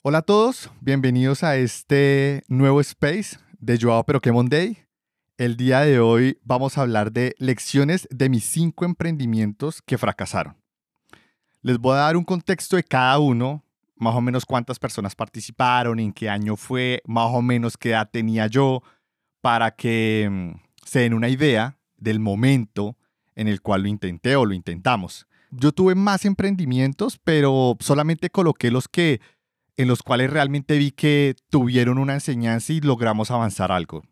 Hola a todos, bienvenidos a este nuevo space de Joao Peroquemon Day. El día de hoy vamos a hablar de lecciones de mis cinco emprendimientos que fracasaron. Les voy a dar un contexto de cada uno, más o menos cuántas personas participaron, en qué año fue, más o menos qué edad tenía yo, para que mm, se den una idea del momento en el cual lo intenté o lo intentamos. Yo tuve más emprendimientos, pero solamente coloqué los que en los cuales realmente vi que tuvieron una enseñanza y logramos avanzar algo.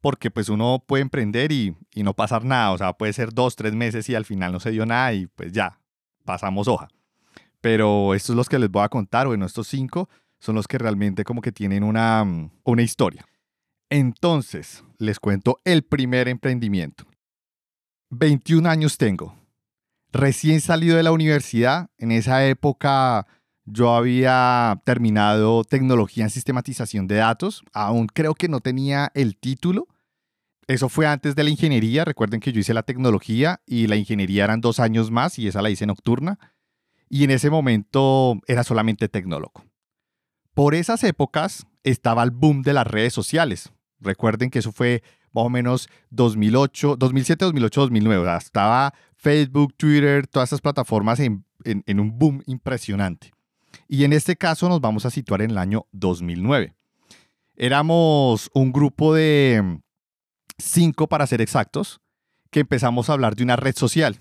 Porque pues uno puede emprender y, y no pasar nada, o sea, puede ser dos, tres meses y al final no se dio nada y pues ya, pasamos hoja. Pero estos los que les voy a contar, bueno, estos cinco son los que realmente como que tienen una, una historia. Entonces, les cuento el primer emprendimiento. 21 años tengo. Recién salido de la universidad, en esa época yo había terminado tecnología en sistematización de datos, aún creo que no tenía el título. Eso fue antes de la ingeniería, recuerden que yo hice la tecnología y la ingeniería eran dos años más y esa la hice nocturna. Y en ese momento era solamente tecnólogo. Por esas épocas estaba el boom de las redes sociales. Recuerden que eso fue más o menos 2008, 2007, 2008, 2009. estaba Facebook, Twitter, todas esas plataformas en, en un boom impresionante. Y en este caso nos vamos a situar en el año 2009. Éramos un grupo de cinco, para ser exactos, que empezamos a hablar de una red social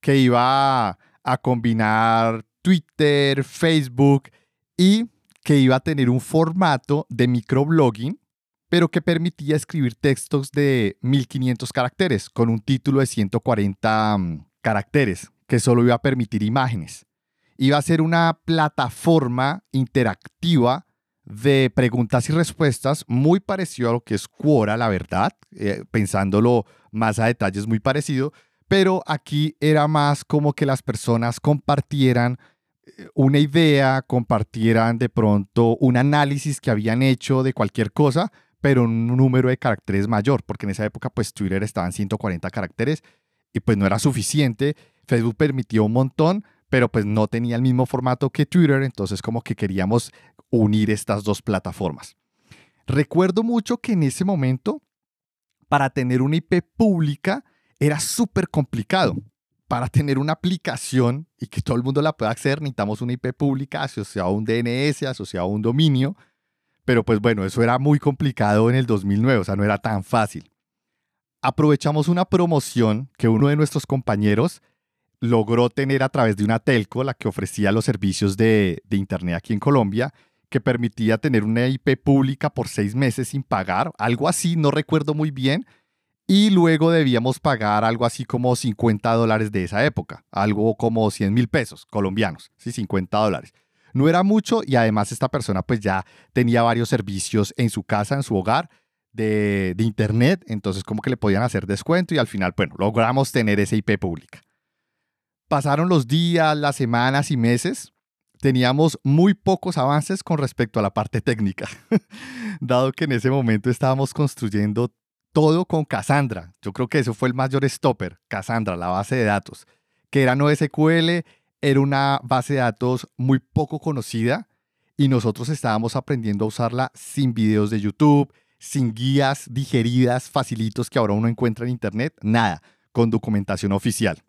que iba a combinar Twitter, Facebook y que iba a tener un formato de microblogging, pero que permitía escribir textos de 1500 caracteres con un título de 140 mm, caracteres, que solo iba a permitir imágenes iba a ser una plataforma interactiva de preguntas y respuestas muy parecido a lo que es Quora, la verdad, eh, pensándolo más a detalle es muy parecido, pero aquí era más como que las personas compartieran eh, una idea, compartieran de pronto un análisis que habían hecho de cualquier cosa, pero un número de caracteres mayor, porque en esa época pues Twitter estaba en 140 caracteres y pues no era suficiente. Facebook permitió un montón, pero pues no tenía el mismo formato que Twitter, entonces como que queríamos unir estas dos plataformas. Recuerdo mucho que en ese momento, para tener una IP pública, era súper complicado. Para tener una aplicación y que todo el mundo la pueda acceder, necesitamos una IP pública asociada a un DNS, asociada a un dominio. Pero pues bueno, eso era muy complicado en el 2009, o sea, no era tan fácil. Aprovechamos una promoción que uno de nuestros compañeros logró tener a través de una telco, la que ofrecía los servicios de, Internet aquí en Colombia, que permitía tener una IP pública por seis meses sin pagar, algo así, no recuerdo muy bien, y luego debíamos pagar algo así como 50 dólares de esa época, algo como 100 mil pesos colombianos, sí, 50 dólares. No era mucho y además esta persona pues ya tenía varios servicios en su casa, en su hogar, de, de internet, entonces como que le podían hacer descuento y al final, bueno, logramos tener esa IP pública. Pasaron los días, las semanas y meses. Teníamos muy pocos avances con respecto a la parte técnica, dado que en ese momento estábamos construyendo todo con Cassandra. Yo creo que eso fue el mayor stopper, Cassandra, la base de datos, que era no SQL, era una base de datos muy poco conocida y nosotros estábamos aprendiendo a usarla sin videos de YouTube, sin guías digeridas, facilitos que ahora uno encuentra en Internet, nada, con documentación oficial.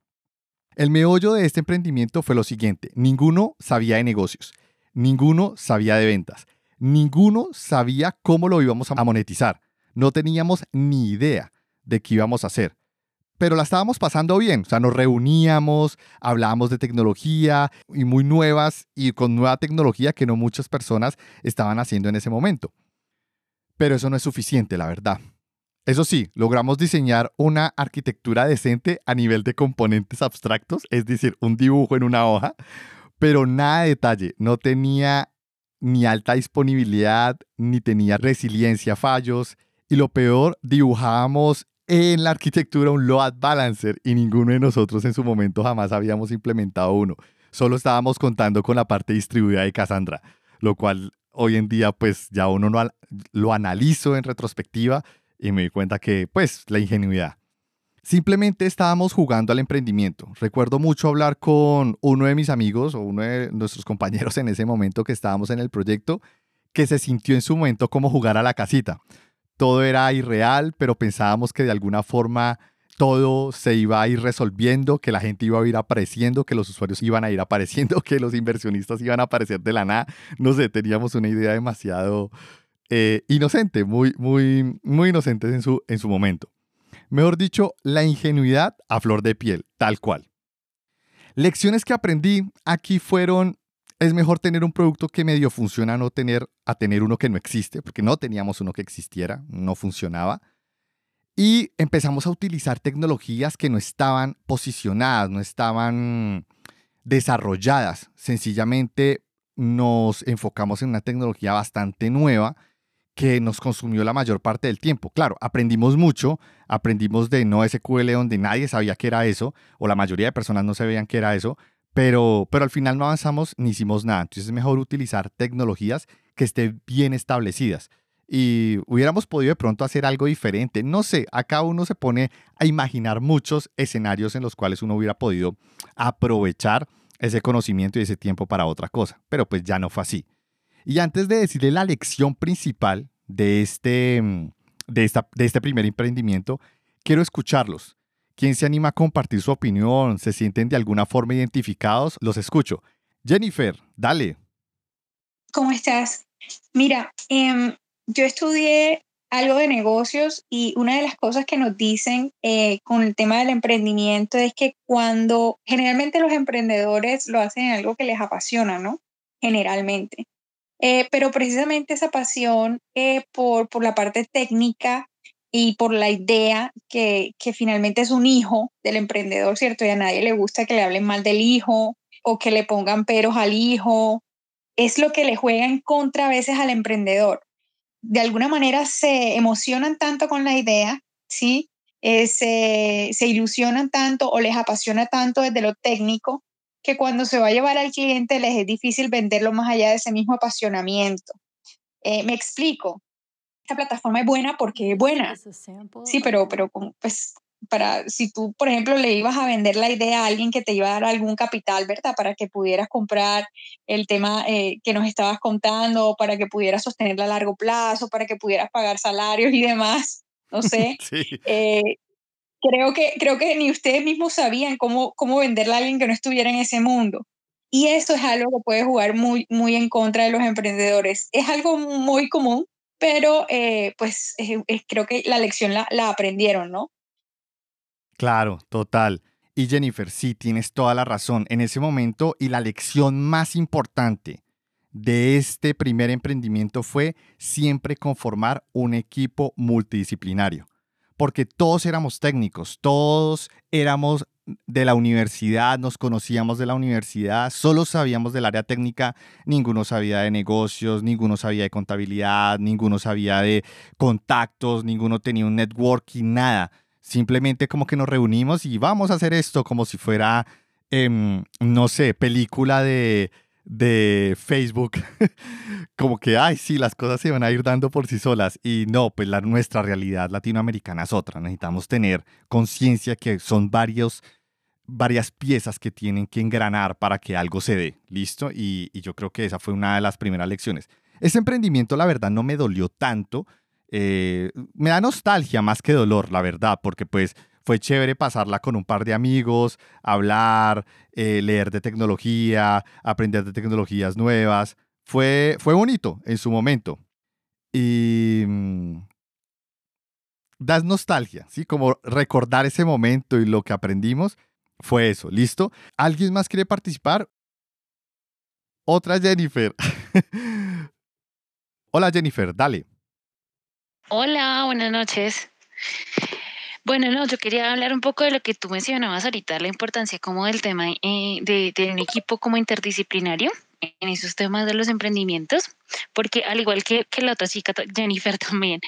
El meollo de este emprendimiento fue lo siguiente, ninguno sabía de negocios, ninguno sabía de ventas, ninguno sabía cómo lo íbamos a monetizar, no teníamos ni idea de qué íbamos a hacer. Pero la estábamos pasando bien, o sea, nos reuníamos, hablábamos de tecnología y muy nuevas y con nueva tecnología que no muchas personas estaban haciendo en ese momento. Pero eso no es suficiente, la verdad. Eso sí, logramos diseñar una arquitectura decente a nivel de componentes abstractos, es decir, un dibujo en una hoja, pero nada de detalle. No tenía ni alta disponibilidad, ni tenía resiliencia a fallos. Y lo peor, dibujábamos en la arquitectura un load balancer y ninguno de nosotros en su momento jamás habíamos implementado uno. Solo estábamos contando con la parte distribuida de Cassandra, lo cual hoy en día pues ya uno lo analizo en retrospectiva y me di cuenta que, pues, la ingenuidad. Simplemente estábamos jugando al emprendimiento. Recuerdo mucho hablar con uno de mis amigos o uno de nuestros compañeros en ese momento que estábamos en el proyecto, que se sintió en su momento como jugar a la casita. Todo era irreal, pero pensábamos que de alguna forma todo se iba a ir resolviendo, que la gente iba a ir apareciendo, que los usuarios iban a ir apareciendo, que los inversionistas iban a aparecer de la nada. No sé, teníamos una idea demasiado eh, inocente, muy, muy, muy inocente en su, en su momento. Mejor dicho, la ingenuidad a flor de piel, tal cual. Lecciones que aprendí aquí fueron, es mejor tener un producto que medio funciona no tener a tener uno que no existe, porque no teníamos uno que existiera, no funcionaba. Y empezamos a utilizar tecnologías que no estaban posicionadas, no estaban desarrolladas. Sencillamente nos enfocamos en una tecnología bastante nueva que nos consumió la mayor parte del tiempo. Claro, aprendimos mucho, aprendimos de no SQL donde nadie sabía que era eso, o la mayoría de personas no sabían que era eso, pero, pero al final no avanzamos ni hicimos nada. Entonces es mejor utilizar tecnologías que estén bien establecidas. Y hubiéramos podido de pronto hacer algo diferente. No sé, acá uno se pone a imaginar muchos escenarios en los cuales uno hubiera podido aprovechar ese conocimiento y ese tiempo para otra cosa, pero pues ya no fue así. Y antes de decirle la lección principal de este, mm, de, esta, de este primer emprendimiento, quiero escucharlos. ¿Quién se anima a compartir su opinión? ¿Se sienten de alguna forma identificados? Los escucho. Jennifer, dale. ¿Cómo estás? Mira, em, yo estudié algo de negocios y una de las cosas que nos dicen eh, con el tema del emprendimiento es que cuando generalmente los emprendedores lo hacen algo que les apasiona, ¿no? Generalmente. Eh, pero precisamente esa pasión eh, por, por la parte técnica y por la idea que, que finalmente es un hijo del emprendedor, ¿cierto? Y a nadie le gusta que le hablen mal del hijo o que le pongan peros al hijo. Es lo que le juega en contra a veces al emprendedor. De alguna manera se emocionan tanto con la idea, ¿sí? Eh, se, se ilusionan tanto o les apasiona tanto desde lo técnico que cuando se va a llevar al cliente les es difícil venderlo más allá de ese mismo apasionamiento. Eh, me explico. Esta plataforma es buena porque es buena. Sí, pero, pero pues para si tú, por ejemplo, le ibas a vender la idea a alguien que te iba a dar algún capital, ¿verdad? Para que pudieras comprar el tema eh, que nos estabas contando, para que pudieras sostenerla a largo plazo, para que pudieras pagar salarios y demás, no sé. sí. Eh, creo que, creo que ni ustedes mismos sabían cómo, cómo venderle a alguien que no estuviera en ese mundo. Y eso es algo que puede jugar muy, muy en contra de los emprendedores. Es algo muy común, pero eh, pues creo que la lección la, la aprendieron, ¿no? Claro, total. Y Jennifer, sí, tienes toda la razón. En ese momento, y la lección más importante de este primer emprendimiento fue siempre conformar un equipo multidisciplinario porque todos éramos técnicos, todos éramos de la universidad, nos conocíamos de la universidad, solo sabíamos del área técnica, ninguno sabía de negocios, ninguno sabía de contabilidad, ninguno sabía de contactos, ninguno tenía un networking, nada. Simplemente como que nos reunimos y vamos a hacer esto como si fuera, em, no sé, película de, de Facebook, como que, ay, sí, las cosas se van a ir dando por sí solas. Y no, pues la, nuestra realidad latinoamericana es otra. Necesitamos tener conciencia que son varios, varias piezas que tienen que engranar para que algo se dé. ¿Listo? Y, y yo creo que esa fue una de las primeras lecciones. Ese emprendimiento, la verdad, no me dolió tanto. Eh, me da nostalgia más que dolor, la verdad, porque pues fue chévere pasarla con un par de amigos, hablar, eh, leer de tecnología, aprender de tecnologías nuevas. Fue, fue bonito en su momento. Y mm, das nostalgia, ¿sí? Como recordar ese momento y lo que aprendimos fue eso, ¿listo? ¿Alguien más quiere participar? Otra Jennifer. Hola Jennifer, dale. Hola, buenas noches. Bueno, no, yo quería hablar un poco de lo que tú mencionabas ahorita, la importancia como del tema eh, de, un equipo como interdisciplinario en esos temas de los emprendimientos, porque al igual que, que la otra chica, Jennifer también,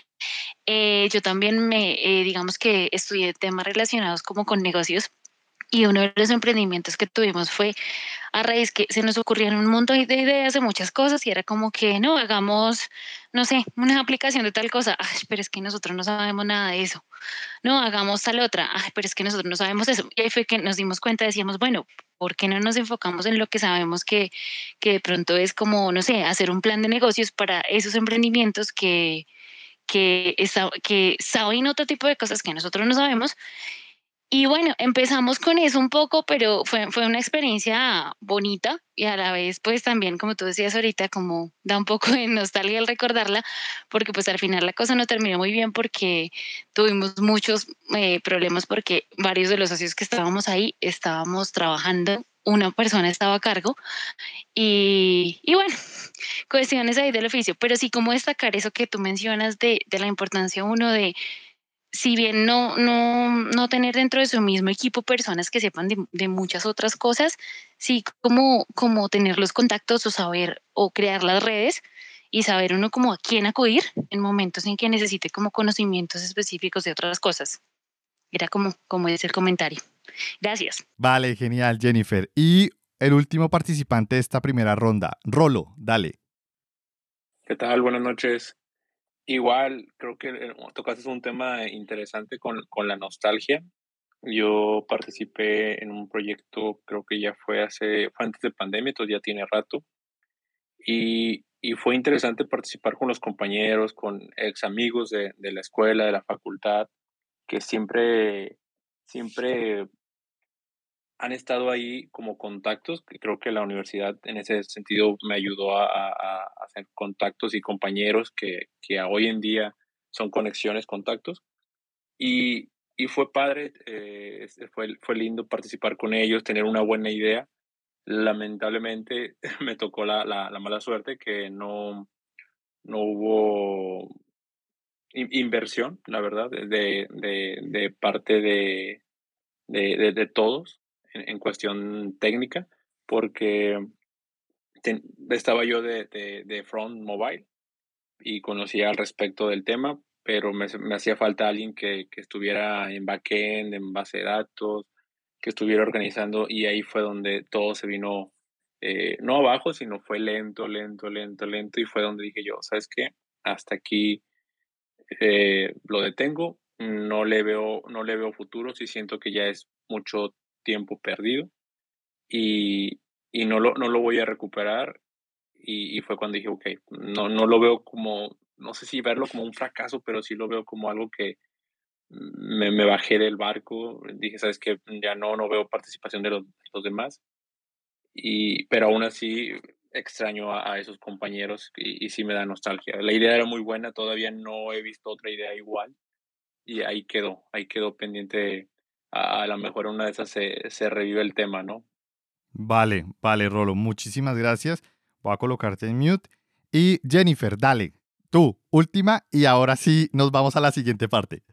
eh, yo también me, eh, digamos que estudié temas relacionados como con negocios Y uno de los emprendimientos que tuvimos fue a raíz que se nos ocurrieron un montón de ideas de muchas cosas y era como que no hagamos, no sé, una aplicación de tal cosa. Ay, pero es que nosotros no sabemos nada de eso. No, hagamos tal otra. Ay, pero es que nosotros no sabemos eso. Y ahí fue que nos dimos cuenta, decíamos, bueno, ¿por qué no nos enfocamos en lo que sabemos que, que de pronto es como, no sé, hacer un plan de negocios para esos emprendimientos que, que, que saben otro tipo de cosas que nosotros no sabemos y bueno, empezamos con eso un poco, pero fue, fue una experiencia bonita y a la vez, pues también, como tú decías ahorita, como da un poco de nostalgia al recordarla, porque pues al final la cosa no terminó muy bien porque tuvimos muchos eh, problemas porque varios de los socios que estábamos ahí estábamos trabajando, una persona estaba a cargo y, y bueno, cuestiones ahí del oficio, pero sí como destacar eso que tú mencionas de, de la importancia uno de si bien no, no, no tener dentro de su mismo equipo personas que sepan de, muchas otras cosas, sí como, como tener los contactos o saber o crear las redes y saber uno como a quién acudir en momentos en que necesite como conocimientos específicos de otras cosas. Era como, como ese el comentario. Gracias. Vale, genial, Jennifer. Y el último participante de esta primera ronda, Rolo, dale. ¿Qué tal? Buenas noches. Igual, creo que eh, tocaste un tema interesante con, con la nostalgia. Yo participé en un proyecto, creo que ya fue hace, fue antes de pandemia, entonces ya tiene rato. Y, y fue interesante participar con los compañeros, con ex amigos de, de la escuela, de la facultad, que siempre, siempre han estado ahí como contactos, que creo que la universidad en ese sentido me ayudó a, hacer contactos y compañeros que, que, hoy en día son conexiones, contactos. Y, y fue padre, eh, fue, fue lindo participar con ellos, tener una buena idea. Lamentablemente me tocó la, la, la mala suerte que no, no hubo inversión, la verdad, de, de, de parte de, de, de, todos en, cuestión técnica, porque estaba yo de, de, front mobile y conocía al respecto del tema, pero me, me hacía falta alguien que, que, estuviera en backend, en base de datos, que estuviera organizando y ahí fue donde todo se vino, eh, no abajo, sino fue lento, lento, lento, lento y fue donde dije yo, ¿sabes qué? Hasta aquí eh, lo detengo, no le veo, no le veo futuro, si siento que ya es mucho tiempo perdido y, y no, lo, no lo voy a recuperar. Y, y, fue cuando dije, ok, no, no lo veo como, no sé si verlo como un fracaso, pero sí lo veo como algo que me, me bajé del barco. Dije, sabes que ya no, no veo participación de los, los demás. Y, pero aún así extraño a, a esos compañeros y, y, sí me da nostalgia. La idea era muy buena, todavía no he visto otra idea igual y ahí quedó, ahí quedó pendiente a, lo mejor una de esas se, se revive el tema, ¿no? Vale, vale, Rolo, muchísimas gracias. Voy a colocarte en mute. Y Jennifer, dale, tú, última, y ahora sí nos vamos a la siguiente parte.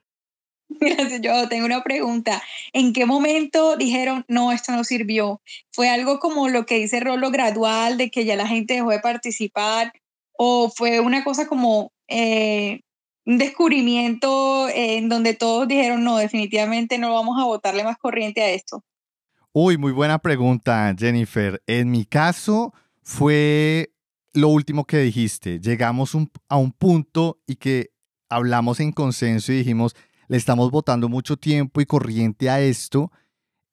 Gracias, yo tengo una pregunta. ¿En qué momento dijeron, no, esto no sirvió? ¿Fue algo como lo que dice Rolo gradual, de que ya la gente dejó de participar? ¿O fue una cosa como eh, un descubrimiento en donde todos dijeron, no, definitivamente no vamos a botarle más corriente a esto? Uy, muy buena pregunta, Jennifer. En mi caso fue lo último que dijiste. Llegamos a un punto y que hablamos en consenso y dijimos, le estamos botando mucho tiempo y corriente a esto.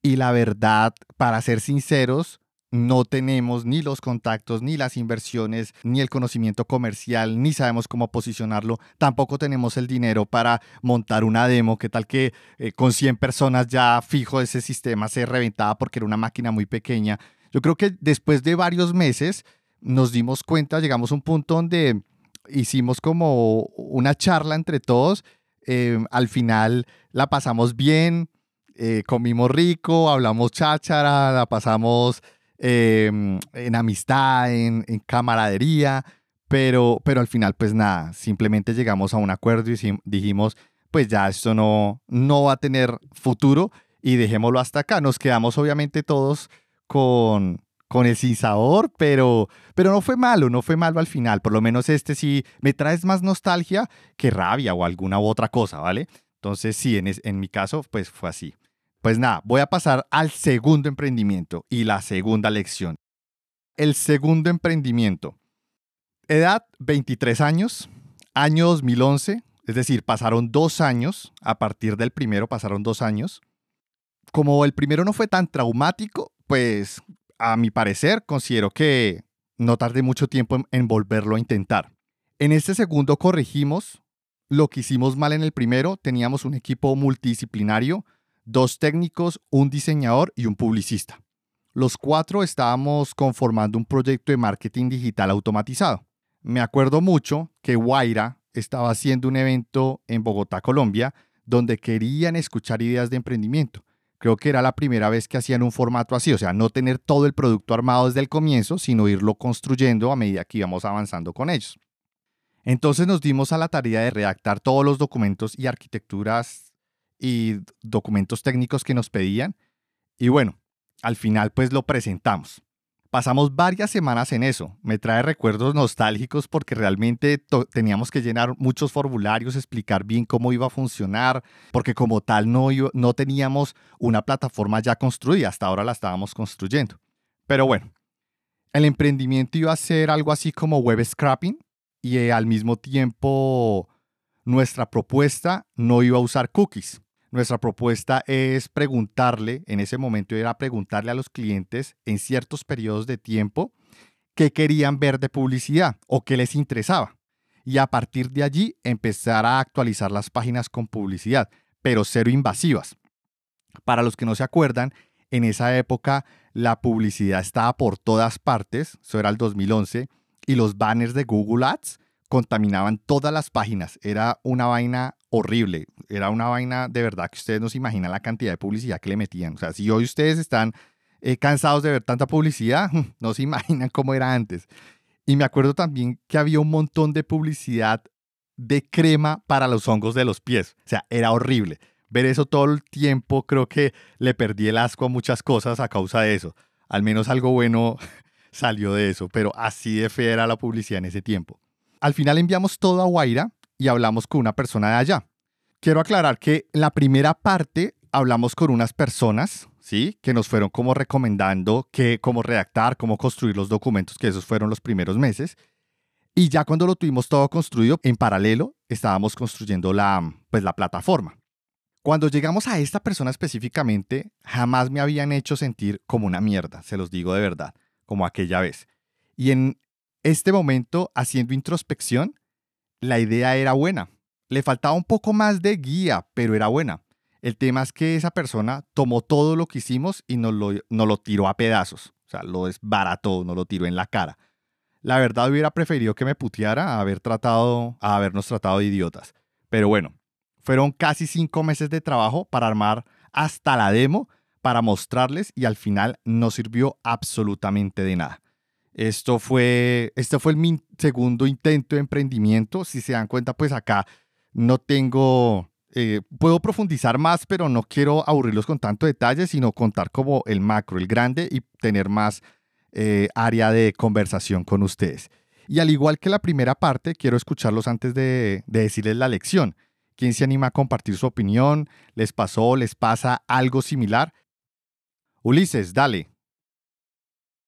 Y la verdad, para ser sinceros, no tenemos ni los contactos, ni las inversiones, ni el conocimiento comercial, ni sabemos cómo posicionarlo. Tampoco tenemos el dinero para montar una demo. ¿Qué tal que eh, con 100 personas ya fijo ese sistema se reventaba porque era una máquina muy pequeña? Yo creo que después de varios meses nos dimos cuenta, llegamos a un punto donde hicimos como una charla entre todos. Eh, al final la pasamos bien, eh, comimos rico, hablamos cháchara, la pasamos Em, en amistad, en, camaradería, pero, pero al final pues nada, simplemente llegamos a un acuerdo y dijimos, pues ya esto no, no va a tener futuro y dejémoslo hasta acá. Nos quedamos obviamente todos con, con el sin sabor, pero, pero no fue malo, no fue malo al final. Por lo menos este sí me traes más nostalgia que rabia o alguna u otra cosa, ¿vale? Entonces sí, en, en mi caso pues fue así. Pues nada, voy a pasar al segundo emprendimiento y la segunda lección. El segundo emprendimiento. Edad 23 años, año 2011, es decir, pasaron dos años, a partir del primero pasaron dos años. Como el primero no fue tan traumático, pues a mi parecer considero que no tardé mucho tiempo en, volverlo a intentar. En este segundo corregimos lo que hicimos mal en el primero. Teníamos un equipo multidisciplinario, dos técnicos, un diseñador y un publicista. Los cuatro estábamos conformando un proyecto de marketing digital automatizado. Me acuerdo mucho que Guaira estaba haciendo un evento en Bogotá, Colombia, donde querían escuchar ideas de emprendimiento. Creo que era la primera vez que hacían un formato así, o sea, no tener todo el producto armado desde el comienzo, sino irlo construyendo a medida que íbamos avanzando con ellos. Entonces nos dimos a la tarea de redactar todos los documentos y arquitecturas y documentos técnicos que nos pedían. Y bueno, al final pues lo presentamos. Pasamos varias semanas en eso. Me trae recuerdos nostálgicos porque realmente teníamos que llenar muchos formularios, explicar bien cómo iba a funcionar, porque como tal no, no teníamos una plataforma ya construida, hasta ahora la estábamos construyendo. Pero bueno, el emprendimiento iba a ser algo así como web scrapping y eh, al mismo tiempo nuestra propuesta no iba a usar cookies. Nuestra propuesta es preguntarle, en ese momento era preguntarle a los clientes en ciertos periodos de tiempo qué querían ver de publicidad o qué les interesaba. Y a partir de allí empezar a actualizar las páginas con publicidad, pero cero invasivas. Para los que no se acuerdan, en esa época la publicidad estaba por todas partes, eso era el 2011, y los banners de Google Ads contaminaban todas las páginas. Era una vaina horrible. Era una vaina de verdad que ustedes no se imaginan la cantidad de publicidad que le metían. O sea, si hoy ustedes están eh, cansados de ver tanta publicidad, no se imaginan cómo era antes. Y me acuerdo también que había un montón de publicidad de crema para los hongos de los pies. O sea, era horrible. Ver eso todo el tiempo, creo que le perdí el asco a muchas cosas a causa de eso. Al menos algo bueno salió de eso, pero así de fea era la publicidad en ese tiempo. Al final enviamos todo a Guaira y hablamos con una persona de allá. Quiero aclarar que la primera parte hablamos con unas personas, ¿sí? Que nos fueron como recomendando que cómo redactar, cómo construir los documentos, que esos fueron los primeros meses. Y ya cuando lo tuvimos todo construido, en paralelo estábamos construyendo la, pues, la plataforma. Cuando llegamos a esta persona específicamente, jamás me habían hecho sentir como una mierda, se los digo de verdad, como aquella vez. Y en este momento, haciendo introspección, la idea era buena. Le faltaba un poco más de guía, pero era buena. El tema es que esa persona tomó todo lo que hicimos y nos lo, lo tiró a pedazos. O sea, lo desbarató, nos lo tiró en la cara. La verdad hubiera preferido que me puteara a haber tratado, a habernos tratado de idiotas. Pero bueno, fueron casi cinco meses de trabajo para armar hasta la demo, para mostrarles y al final no sirvió absolutamente de nada. Esto fue, este fue mi segundo intento de emprendimiento. Si se dan cuenta, pues acá no tengo, eh, puedo profundizar más, pero no quiero aburrirlos con tanto detalle, sino contar como el macro, el grande y tener más eh, área de conversación con ustedes. Y al igual que la primera parte, quiero escucharlos antes de, de decirles la lección. ¿Quién se anima a compartir su opinión? ¿Les pasó, les pasa algo similar? Ulises, dale.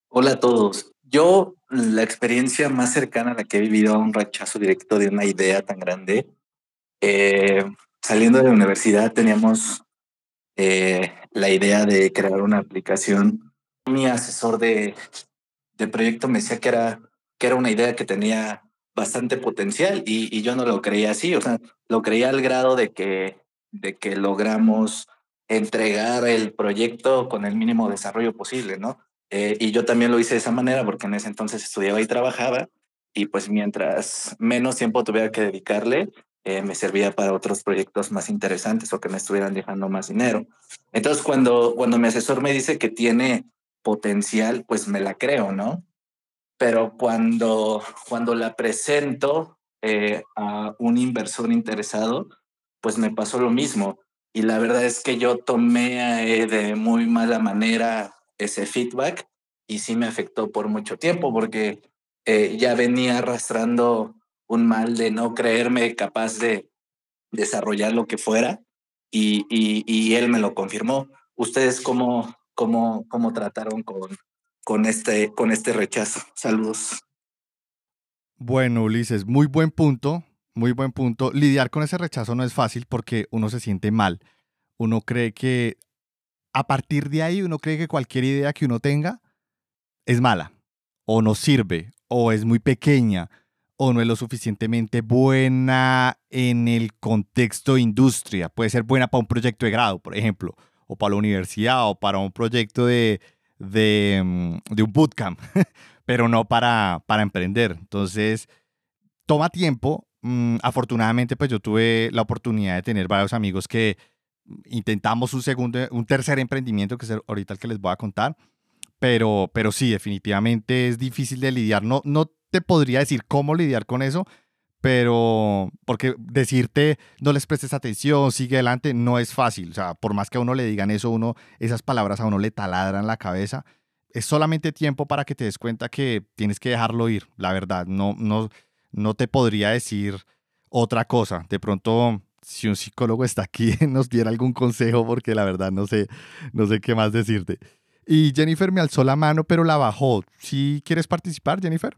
Hola a todos. Yo, la experiencia más cercana a la que he vivido a un rechazo directo de una idea tan grande, eh, saliendo de la universidad teníamos eh, la idea de crear una aplicación. Mi asesor de, de proyecto me decía que era, que era una idea que tenía bastante potencial y, y, yo no lo creía así, o sea, lo creía al grado de que, de que logramos entregar el proyecto con el mínimo desarrollo posible, ¿no? Eh, y yo también lo hice de esa manera porque en ese entonces estudiaba y trabajaba y pues mientras menos tiempo tuviera que dedicarle, eh, me servía para otros proyectos más interesantes o que me estuvieran dejando más dinero. Entonces cuando, cuando mi asesor me dice que tiene potencial, pues me la creo, ¿no? Pero cuando, cuando la presento eh, a un inversor interesado, pues me pasó lo mismo. Y la verdad es que yo tomé de muy mala manera ese feedback y sí me afectó por mucho tiempo porque eh, ya venía arrastrando un mal de no creerme capaz de desarrollar lo que fuera y, y, él me lo confirmó. ¿Ustedes cómo, cómo, cómo trataron con, con, este, con este rechazo? Saludos. Bueno, Ulises, muy buen punto, muy buen punto. Lidiar con ese rechazo no es fácil porque uno se siente mal. Uno cree que a partir de ahí uno cree que cualquier idea que uno tenga es mala o no sirve o es muy pequeña o no es lo suficientemente buena en el contexto de industria. Puede ser buena para un proyecto de grado, por ejemplo, o para la universidad o para un proyecto de, de, mm, un bootcamp, pero no para, para emprender. Entonces, toma tiempo. Mm, afortunadamente, pues yo tuve la oportunidad de tener varios amigos que intentamos un segundo, un tercer emprendimiento, que es ahorita el que les voy a contar. Pero, pero sí, definitivamente es difícil de lidiar. No, no te podría decir cómo lidiar con eso, pero porque decirte no les prestes atención, sigue adelante, no es fácil. O sea, por más que a uno le digan eso, uno, esas palabras a uno le taladran la cabeza. Es solamente tiempo para que te des cuenta que tienes que dejarlo ir, la verdad. No, no, no te podría decir otra cosa. De pronto si un psicólogo está aquí, nos diera algún consejo, porque la verdad no sé, no sé qué más decirte. Y Jennifer me alzó la mano, pero la bajó. ¿Sí quieres participar, Jennifer?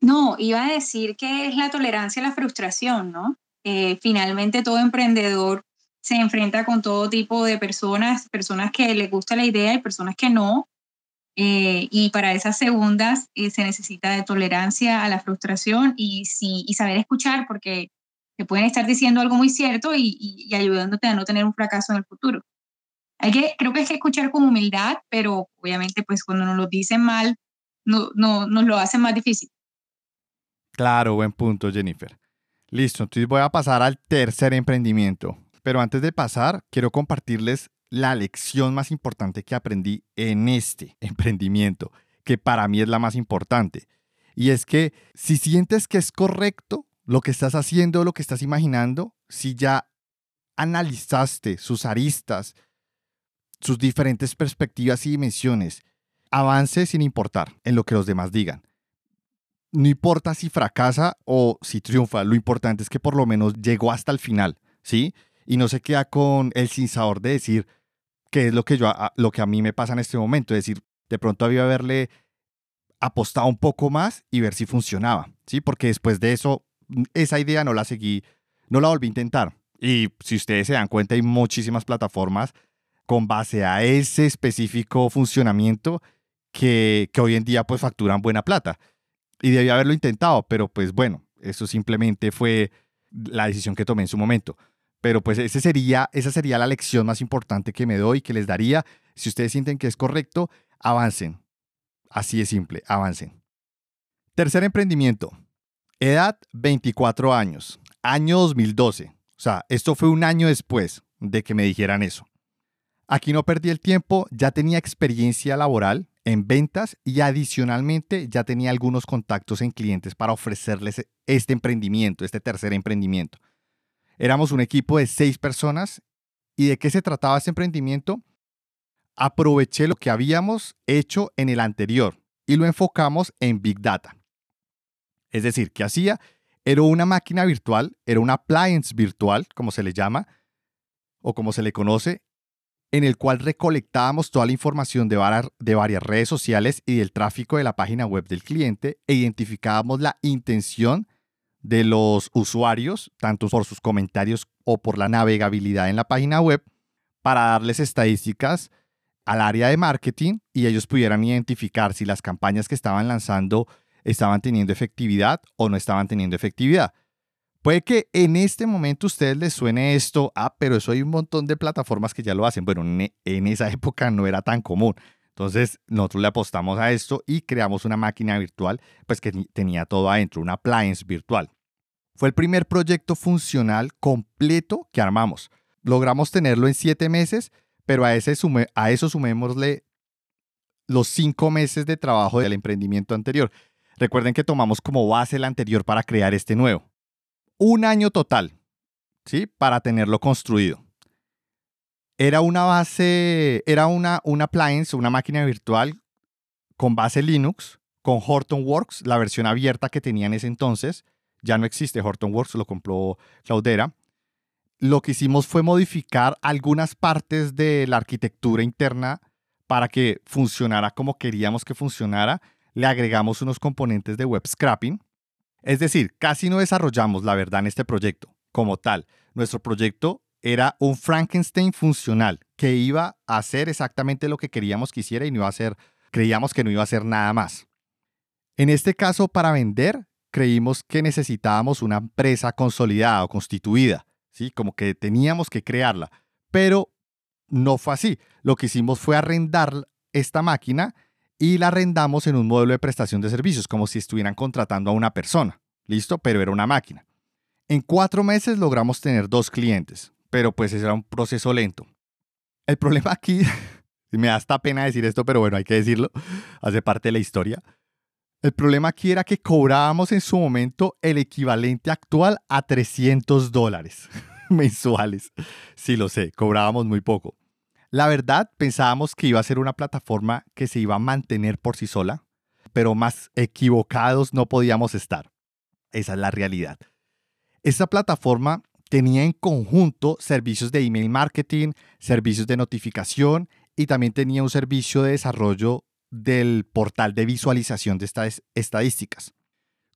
No, iba a decir que es la tolerancia a la frustración, ¿no? Eh, finalmente todo emprendedor se enfrenta con todo tipo de personas, personas que les gusta la idea y personas que no. Eh, y para esas segundas eh, se necesita de tolerancia a la frustración y, sí, y saber escuchar, porque te pueden estar diciendo algo muy cierto y, y, ayudándote a no tener un fracaso en el futuro. Hay que, creo que hay que escuchar con humildad, pero obviamente pues cuando nos lo dicen mal, no, no, nos lo hacen más difícil. Claro, buen punto, Jennifer. Listo, entonces voy a pasar al tercer emprendimiento. Pero antes de pasar, quiero compartirles la lección más importante que aprendí en este emprendimiento, que para mí es la más importante. Y es que si sientes que es correcto, lo que estás haciendo, lo que estás imaginando, si ya analizaste sus aristas, sus diferentes perspectivas y dimensiones, avance sin importar en lo que los demás digan. No importa si fracasa o si triunfa, lo importante es que por lo menos llegó hasta el final, ¿sí? Y no se queda con el sinsabor de decir qué es lo que, yo, lo que a mí me pasa en este momento, es decir, de pronto había haberle apostado un poco más y ver si funcionaba, ¿sí? Porque después de eso esa idea no la seguí, no la volví a intentar. Y si ustedes se dan cuenta, hay muchísimas plataformas con base a ese específico funcionamiento que, que hoy en día pues facturan buena plata. Y debí haberlo intentado, pero pues bueno, eso simplemente fue la decisión que tomé en su momento. Pero pues sería, esa sería la lección más importante que me doy, que les daría. Si ustedes sienten que es correcto, avancen. Así de simple, avancen. Tercer emprendimiento, Edad 24 años, año 2012. O sea, esto fue un año después de que me dijeran eso. Aquí no perdí el tiempo, ya tenía experiencia laboral en ventas y adicionalmente ya tenía algunos contactos en clientes para ofrecerles este emprendimiento, este tercer emprendimiento. Éramos un equipo de seis personas y de qué se trataba este emprendimiento. Aproveché lo que habíamos hecho en el anterior y lo enfocamos en Big Data. Es decir, ¿qué hacía? Era una máquina virtual, era un appliance virtual, como se le llama, o como se le conoce, en el cual recolectábamos toda la información de, de varias redes sociales y del tráfico de la página web del cliente e identificábamos la intención de los usuarios, tanto por sus comentarios o por la navegabilidad en la página web, para darles estadísticas al área de marketing y ellos pudieran identificar si las campañas que estaban lanzando estaban teniendo efectividad o no estaban teniendo efectividad. Puede que en este momento a ustedes les suene esto, ah, pero eso hay un montón de plataformas que ya lo hacen. Bueno, en esa época no era tan común. Entonces nosotros le apostamos a esto y creamos una máquina virtual, pues que tenía todo adentro, una appliance virtual. Fue el primer proyecto funcional completo que armamos. Logramos tenerlo en siete meses, pero a, ese a eso sumémosle los cinco meses de trabajo del emprendimiento anterior. Recuerden que tomamos como base el anterior para crear este nuevo. Un año total, ¿sí? Para tenerlo construido. Era una base, era una, una appliance, una máquina virtual con base Linux, con Hortonworks, la versión abierta que tenía en ese entonces. Ya no existe Hortonworks, lo compró Cloudera. lo que hicimos fue modificar algunas partes de la arquitectura interna para que funcionara como queríamos que funcionara. Le agregamos unos componentes de web scrapping. Es decir, casi no desarrollamos la verdad en este proyecto como tal. Nuestro proyecto era un Frankenstein funcional que iba a hacer exactamente lo que queríamos que hiciera y no iba a hacer, creíamos que no iba a hacer nada más. En este caso, para vender, creímos que necesitábamos una empresa consolidada o constituida, ¿sí? Como que teníamos que crearla, pero no fue así. Lo que hicimos fue arrendar esta máquina y la arrendamos en un modelo de prestación de servicios, como si estuvieran contratando a una persona. ¿Listo? Pero era una máquina. En cuatro meses logramos tener dos clientes, pero pues ese era un proceso lento. El problema aquí, me da hasta pena decir esto, pero bueno, hay que decirlo, hace parte de la historia. El problema aquí era que cobrábamos en su momento el equivalente actual a 300 dólares mensuales. Sí, lo sé, cobrábamos muy poco. La verdad, pensábamos que iba a ser una plataforma que se iba a mantener por sí sola, pero más equivocados no podíamos estar. Esa es la realidad. Esta plataforma tenía en conjunto servicios de email marketing, servicios de notificación y también tenía un servicio de desarrollo del portal de visualización de estas estadísticas.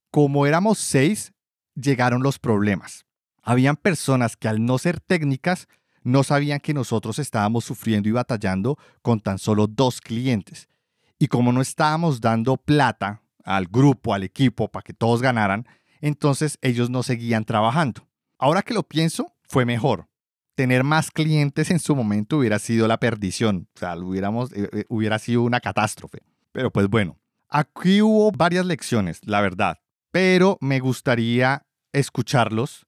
Como éramos seis, llegaron los problemas. Habían personas que al no ser técnicas no sabían que nosotros estábamos sufriendo y batallando con tan solo dos clientes. Y como no estábamos dando plata al grupo, al equipo, para que todos ganaran, entonces ellos no seguían trabajando. Ahora que lo pienso, fue mejor. Tener más clientes en su momento hubiera sido la perdición, o sea, hubiéramos, eh, eh, hubiera sido una catástrofe. Pero pues bueno, aquí hubo varias lecciones, la verdad, pero me gustaría escucharlos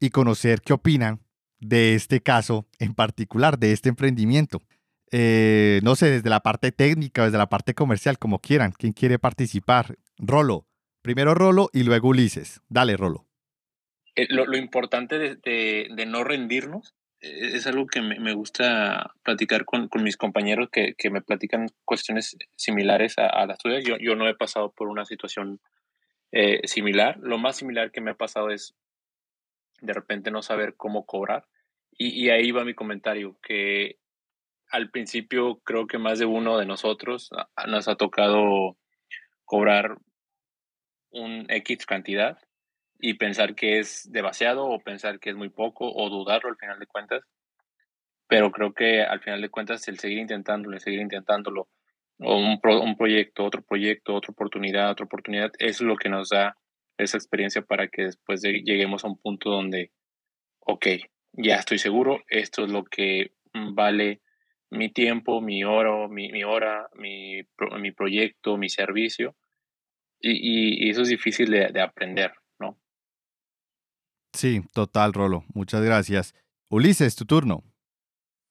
y conocer qué opinan de este caso en particular, de este emprendimiento. Eh, no sé, desde la parte técnica, desde la parte comercial, como quieran. ¿Quién quiere participar? Rolo. Primero Rolo y luego Ulises. Dale, Rolo. Eh, lo, importante de, no rendirnos eh, es algo que me, gusta platicar con, mis compañeros que, me platican cuestiones similares a, las tuyas. Yo, yo, no he pasado por una situación similar. Lo más similar que me ha pasado es de repente no saber cómo cobrar. Y, ahí va mi comentario, que al principio creo que más de uno de nosotros nos ha tocado cobrar un X cantidad y pensar que es demasiado o pensar que es muy poco o dudarlo al final de cuentas. Pero creo que al final de cuentas el seguir intentándolo, el seguir intentándolo, o un, un proyecto, otro proyecto, otra oportunidad, otra oportunidad, es lo que nos da esa experiencia para que después lleguemos a un punto donde, ok, ya estoy seguro, esto es lo que vale mi tiempo, mi oro, mi, mi hora, mi, mi proyecto, mi servicio. Y, y, eso es difícil de, de aprender, Sí, total, Rolo. Muchas gracias. Ulises, tu turno.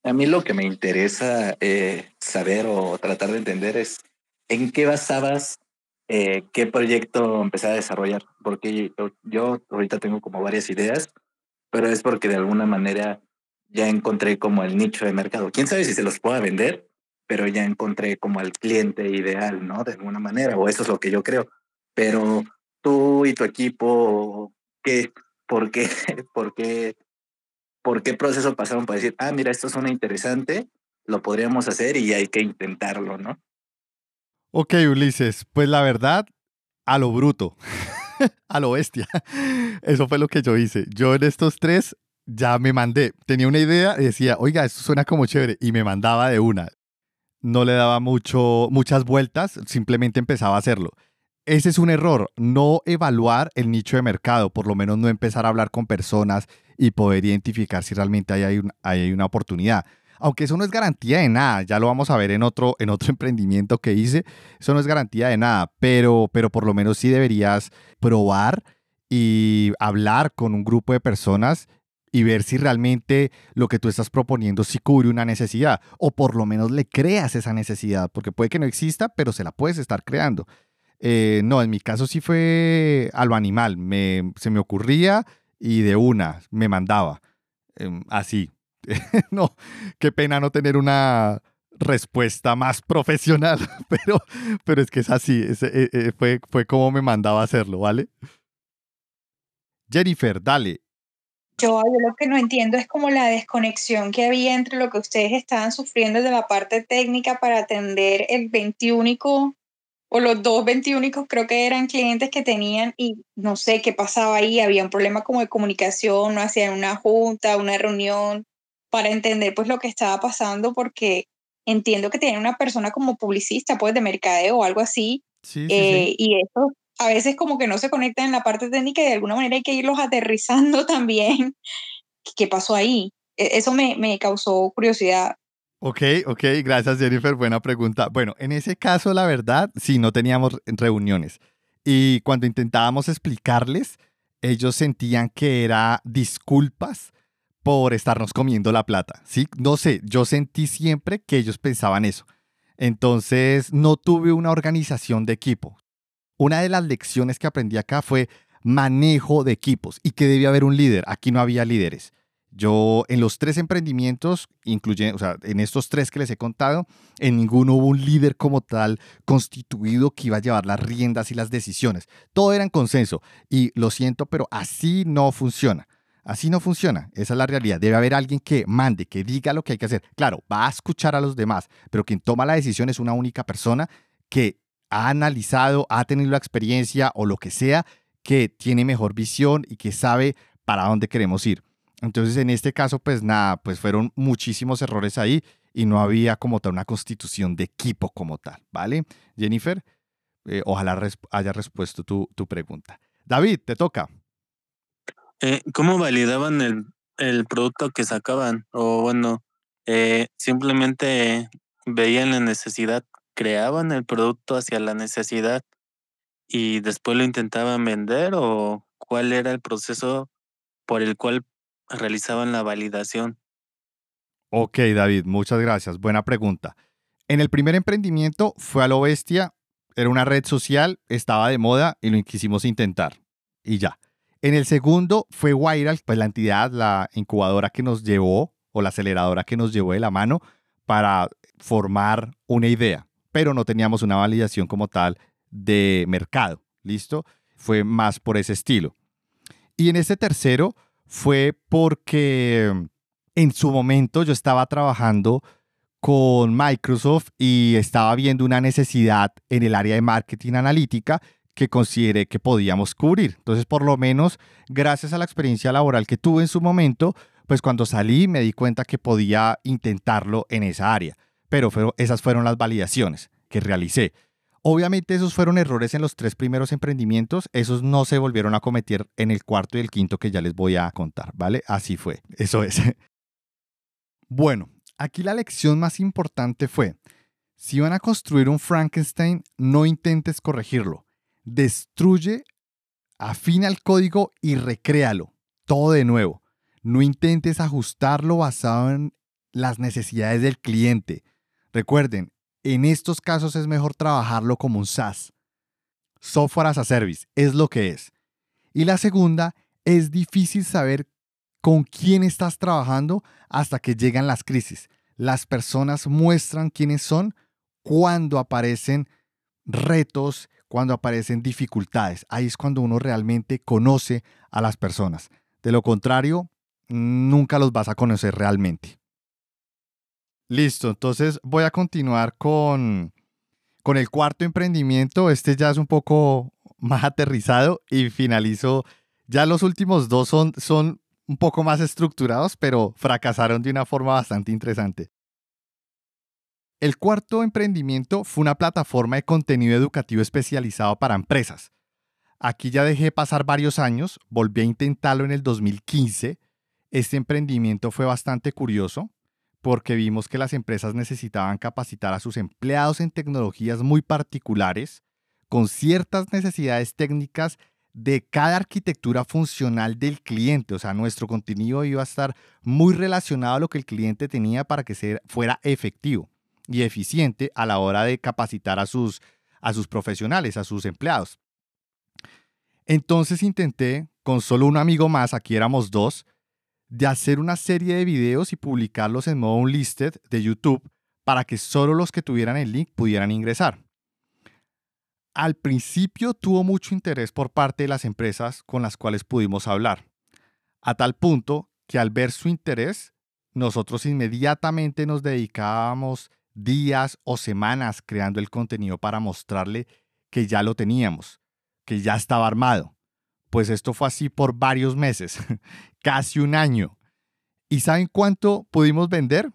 A mí lo que me interesa eh, saber o tratar de entender es en qué basabas eh, qué proyecto empezar a desarrollar. Porque yo, ahorita tengo como varias ideas, pero es porque de alguna manera ya encontré como el nicho de mercado. Quién sabe si se los pueda vender, pero ya encontré como al cliente ideal, ¿no? De alguna manera, o eso es lo que yo creo. Pero tú y tu equipo, ¿qué, por qué, por qué, por qué proceso pasaron para decir, ah, mira, esto suena interesante, lo podríamos hacer y hay que intentarlo, ¿no? Ok, Ulises, pues la verdad, a lo bruto, a lo bestia. Eso fue lo que yo hice. Yo en estos tres ya me mandé. Tenía una idea y decía, oiga, esto suena como chévere. Y me mandaba de una. No le daba mucho, muchas vueltas, simplemente empezaba a hacerlo ese es un error, no evaluar el nicho de mercado, por lo menos no empezar a hablar con personas y poder identificar si realmente hay, hay, una oportunidad. Aunque eso no es garantía de nada, ya lo vamos a ver en otro, en otro emprendimiento que hice, eso no es garantía de nada, pero, pero por lo menos sí deberías probar y hablar con un grupo de personas y ver si realmente lo que tú estás proponiendo sí cubre una necesidad o por lo menos le creas esa necesidad, porque puede que no exista, pero se la puedes estar creando. Eh, no, en mi caso sí fue a lo animal. Me, se me ocurría y de una me mandaba. Em, así. no, qué pena no tener una respuesta más profesional, pero, pero es que es así. Eh, eh, fue, fue como me mandaba hacerlo, ¿vale? Jennifer, dale. Yo, lo que no entiendo es como la desconexión que había entre lo que ustedes estaban sufriendo de la parte técnica para atender el 21 o los dos 21 creo que eran clientes que tenían y no sé qué pasaba ahí, había un problema como de comunicación, no hacían una junta, una reunión para entender pues lo que estaba pasando porque entiendo que tienen una persona como publicista pues de mercadeo o algo así eh, y eso a veces como que no se conecta en la parte técnica y de alguna manera hay que irlos aterrizando también. ¿Qué pasó ahí? E, eso me, me causó curiosidad. Ok, ok, gracias Jennifer, buena pregunta. Bueno, en ese caso la verdad, sí, no teníamos reuniones. Y cuando intentábamos explicarles, ellos sentían que era disculpas por estarnos comiendo la plata, ¿sí? No sé, yo sentí siempre que ellos pensaban eso. Entonces, no tuve una organización de equipo. Una de las lecciones que aprendí acá fue manejo de equipos y que debía haber un líder. Aquí no había líderes. Yo en los tres emprendimientos, incluye, o sea, en estos tres que les he contado, en ninguno hubo un líder como tal constituido que iba a llevar las riendas y las decisiones. Todo era en consenso. Y lo siento, pero así no funciona. Así no funciona. Esa es la realidad. Debe haber alguien que mande, que diga lo que hay que hacer. Claro, va a escuchar a los demás, pero quien toma la decisión es una única persona que ha analizado, ha tenido la experiencia o lo que sea, que tiene mejor visión y que sabe para dónde queremos ir. Entonces, en este caso, pues nada, pues fueron muchísimos errores ahí y no había como tal una constitución de equipo como tal, ¿vale? Jennifer, eh, ojalá haya respuesto tu, tu, pregunta. David, te toca. Eh, ¿Cómo validaban el, el, producto que sacaban? O bueno, eh, simplemente veían la necesidad creaban el producto hacia la necesidad y después lo intentaban vender o cuál era el proceso por el cual realizaban la validación? Ok, David, muchas gracias. Buena pregunta. En el primer emprendimiento fue a lo bestia, era una red social, estaba de moda y lo quisimos intentar. Y ya. En el segundo fue Viral, pues la entidad, la incubadora que nos llevó o la aceleradora que nos llevó de la mano para formar una idea pero no teníamos una validación como tal de mercado. ¿Listo? Fue más por ese estilo. Y en este tercero fue porque en su momento yo estaba trabajando con Microsoft y estaba viendo una necesidad en el área de marketing analítica que consideré que podíamos cubrir. Entonces, por lo menos, gracias a la experiencia laboral que tuve en su momento, pues cuando salí me di cuenta que podía intentarlo en esa área pero esas fueron las validaciones que realicé. Obviamente esos fueron errores en los tres primeros emprendimientos, esos no se volvieron a cometer en el cuarto y el quinto que ya les voy a contar, ¿vale? Así fue, eso es. Bueno, aquí la lección más importante fue, si van a construir un Frankenstein, no intentes corregirlo, destruye, afina el código y recréalo, todo de nuevo. No intentes ajustarlo basado en las necesidades del cliente. Recuerden, en estos casos es mejor trabajarlo como un SaaS. Software as a Service es lo que es. Y la segunda, es difícil saber con quién estás trabajando hasta que llegan las crisis. Las personas muestran quiénes son cuando aparecen retos, cuando aparecen dificultades. Ahí es cuando uno realmente conoce a las personas. De lo contrario, nunca los vas a conocer realmente. Listo, entonces voy a continuar con, con el cuarto emprendimiento. Este ya es un poco más aterrizado y finalizo. Ya los últimos dos son, son un poco más estructurados, pero fracasaron de una forma bastante interesante. El cuarto emprendimiento fue una plataforma de contenido educativo especializado para empresas. Aquí ya dejé pasar varios años, volví a intentarlo en el 2015. Este emprendimiento fue bastante curioso porque vimos que las empresas necesitaban capacitar a sus empleados en tecnologías muy particulares, con ciertas necesidades técnicas de cada arquitectura funcional del cliente. O sea, nuestro contenido iba a estar muy relacionado a lo que el cliente tenía para que fuera efectivo y eficiente a la hora de capacitar a sus, a sus profesionales, a sus empleados. Entonces intenté, con solo un amigo más, aquí éramos dos, de hacer una serie de videos y publicarlos en modo unlisted de YouTube para que solo los que tuvieran el link pudieran ingresar. Al principio tuvo mucho interés por parte de las empresas con las cuales pudimos hablar. a tal punto que al ver su interés, nosotros inmediatamente nos dedicábamos días o semanas creando el contenido para mostrarle que ya lo teníamos, que ya estaba armado. Pues esto fue así por varios meses, casi un año. ¿Y saben cuánto pudimos vender?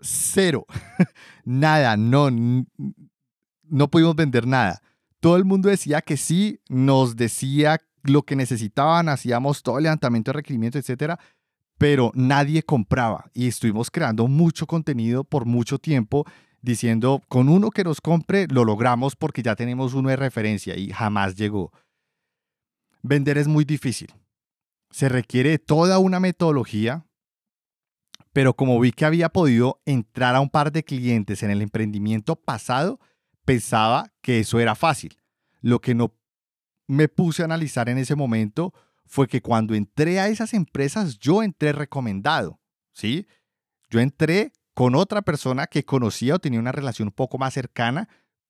Cero. nada, no, no pudimos vender nada. Todo el mundo decía que sí, nos decía lo que necesitaban, hacíamos todo el levantamiento de requerimientos, etcétera, pero nadie compraba y estuvimos creando mucho contenido por mucho tiempo diciendo, con uno que nos compre lo logramos porque ya tenemos uno de referencia y jamás llegó. Vender es muy difícil. Se requiere toda una metodología, pero como vi que había podido entrar a un par de clientes en el emprendimiento pasado, pensaba que eso era fácil. Lo que no me puse a analizar en ese momento fue que cuando entré a esas empresas, yo entré recomendado, ¿sí? Yo entré con otra persona que conocía o tenía una relación un poco más cercana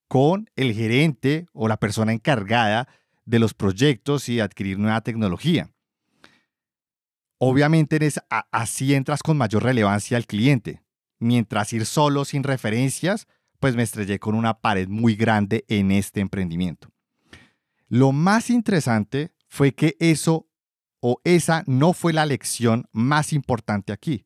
con el gerente o la persona encargada de los proyectos y adquirir nueva tecnología. Obviamente así entras con mayor relevancia al cliente. Mientras ir solo sin referencias, pues me estrellé con una pared muy grande en este emprendimiento. Lo más interesante fue que eso o esa no fue la lección más importante aquí.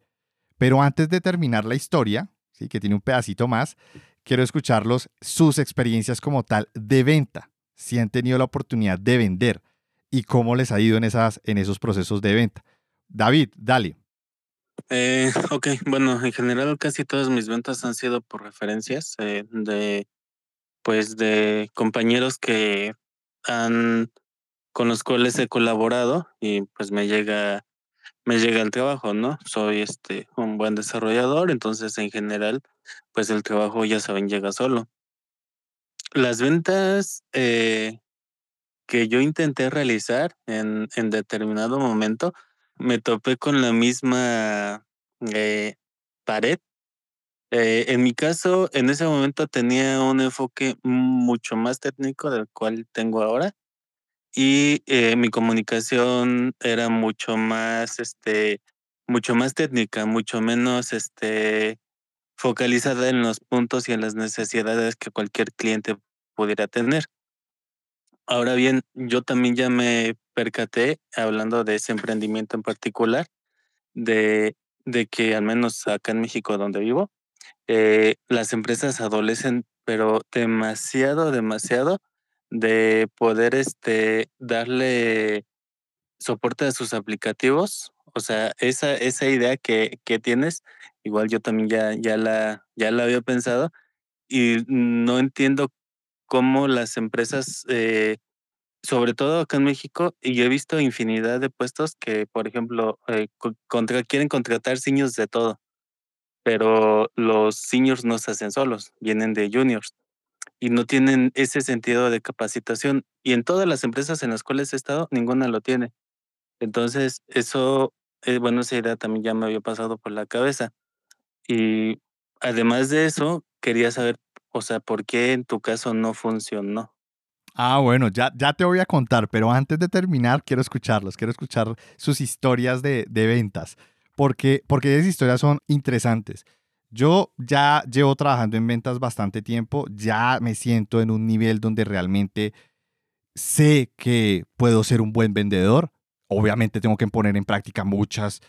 Pero antes de terminar la historia, ¿sí? que tiene un pedacito más, quiero escucharlos sus experiencias como tal de venta, si han tenido la oportunidad de vender y cómo les ha ido en, esas, en esos procesos de venta. David, dale. Eh, ok, bueno, en general casi todas mis ventas han sido por referencias eh, de, pues, de compañeros que han con los cuales he colaborado y pues me llega me llega el trabajo, ¿no? Soy este un buen desarrollador, entonces en general pues el trabajo ya saben llega solo. Las ventas eh, que yo intenté realizar en, en determinado momento me topé con la misma eh, pared. Eh, en mi caso, en ese momento tenía un enfoque mucho más técnico del cual tengo ahora y eh, mi comunicación era mucho más, este, mucho más técnica, mucho menos, este, focalizada en los puntos y en las necesidades que cualquier cliente pudiera tener. Ahora bien, yo también ya me percaté, hablando de ese emprendimiento en particular, de, de que al menos acá en México donde vivo, eh, las empresas adolecen, pero demasiado, demasiado de poder este, darle soporte a sus aplicativos. O sea, esa, esa idea que, que tienes, igual yo también ya, ya, la, ya la había pensado y no entiendo cómo las empresas, eh, sobre todo acá en México, y he visto infinidad de puestos que, por ejemplo, eh, quieren contratar seniors de todo, pero los seniors no se hacen solos, vienen de juniors y no tienen ese sentido de capacitación. Y en todas las empresas en las cuales he estado, ninguna lo tiene. Entonces, eso, eh, bueno, esa idea también ya me había pasado por la cabeza. Y además de eso, quería saber, o sea, ¿por qué en tu caso no funcionó? Ah, bueno, ya, ya te voy a contar, pero antes de terminar, quiero escucharlos, quiero escuchar sus historias de, de ventas, porque, porque esas historias son interesantes. Yo ya llevo trabajando en ventas bastante tiempo, ya me siento en un nivel donde realmente sé que puedo ser un buen vendedor. Obviamente tengo que poner en práctica muchas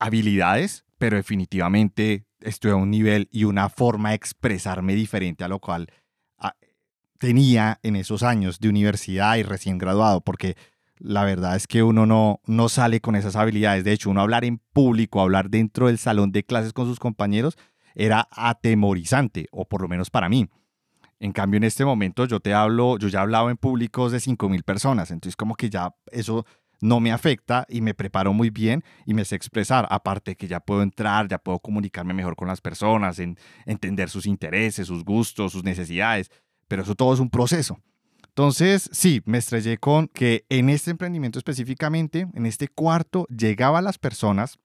habilidades, pero definitivamente estoy a un nivel y una forma de expresarme diferente a lo cual ah, tenía en esos años de universidad y recién graduado, porque la verdad es que uno no, no sale con esas habilidades. De hecho, uno hablar en público, hablar dentro del salón de clases con sus compañeros, era atemorizante, o por lo menos para mí. En cambio, en este momento yo te hablo, yo ya he hablado en públicos de 5.000 personas, entonces como que ya eso no me afecta y me preparo muy bien y me sé expresar. Aparte que ya puedo entrar, ya puedo comunicarme mejor con las personas, en, entender sus intereses, sus gustos, sus necesidades, pero eso todo es un proceso. Entonces, sí, me estrellé con que en este emprendimiento específicamente, en este cuarto, llegaban las personas,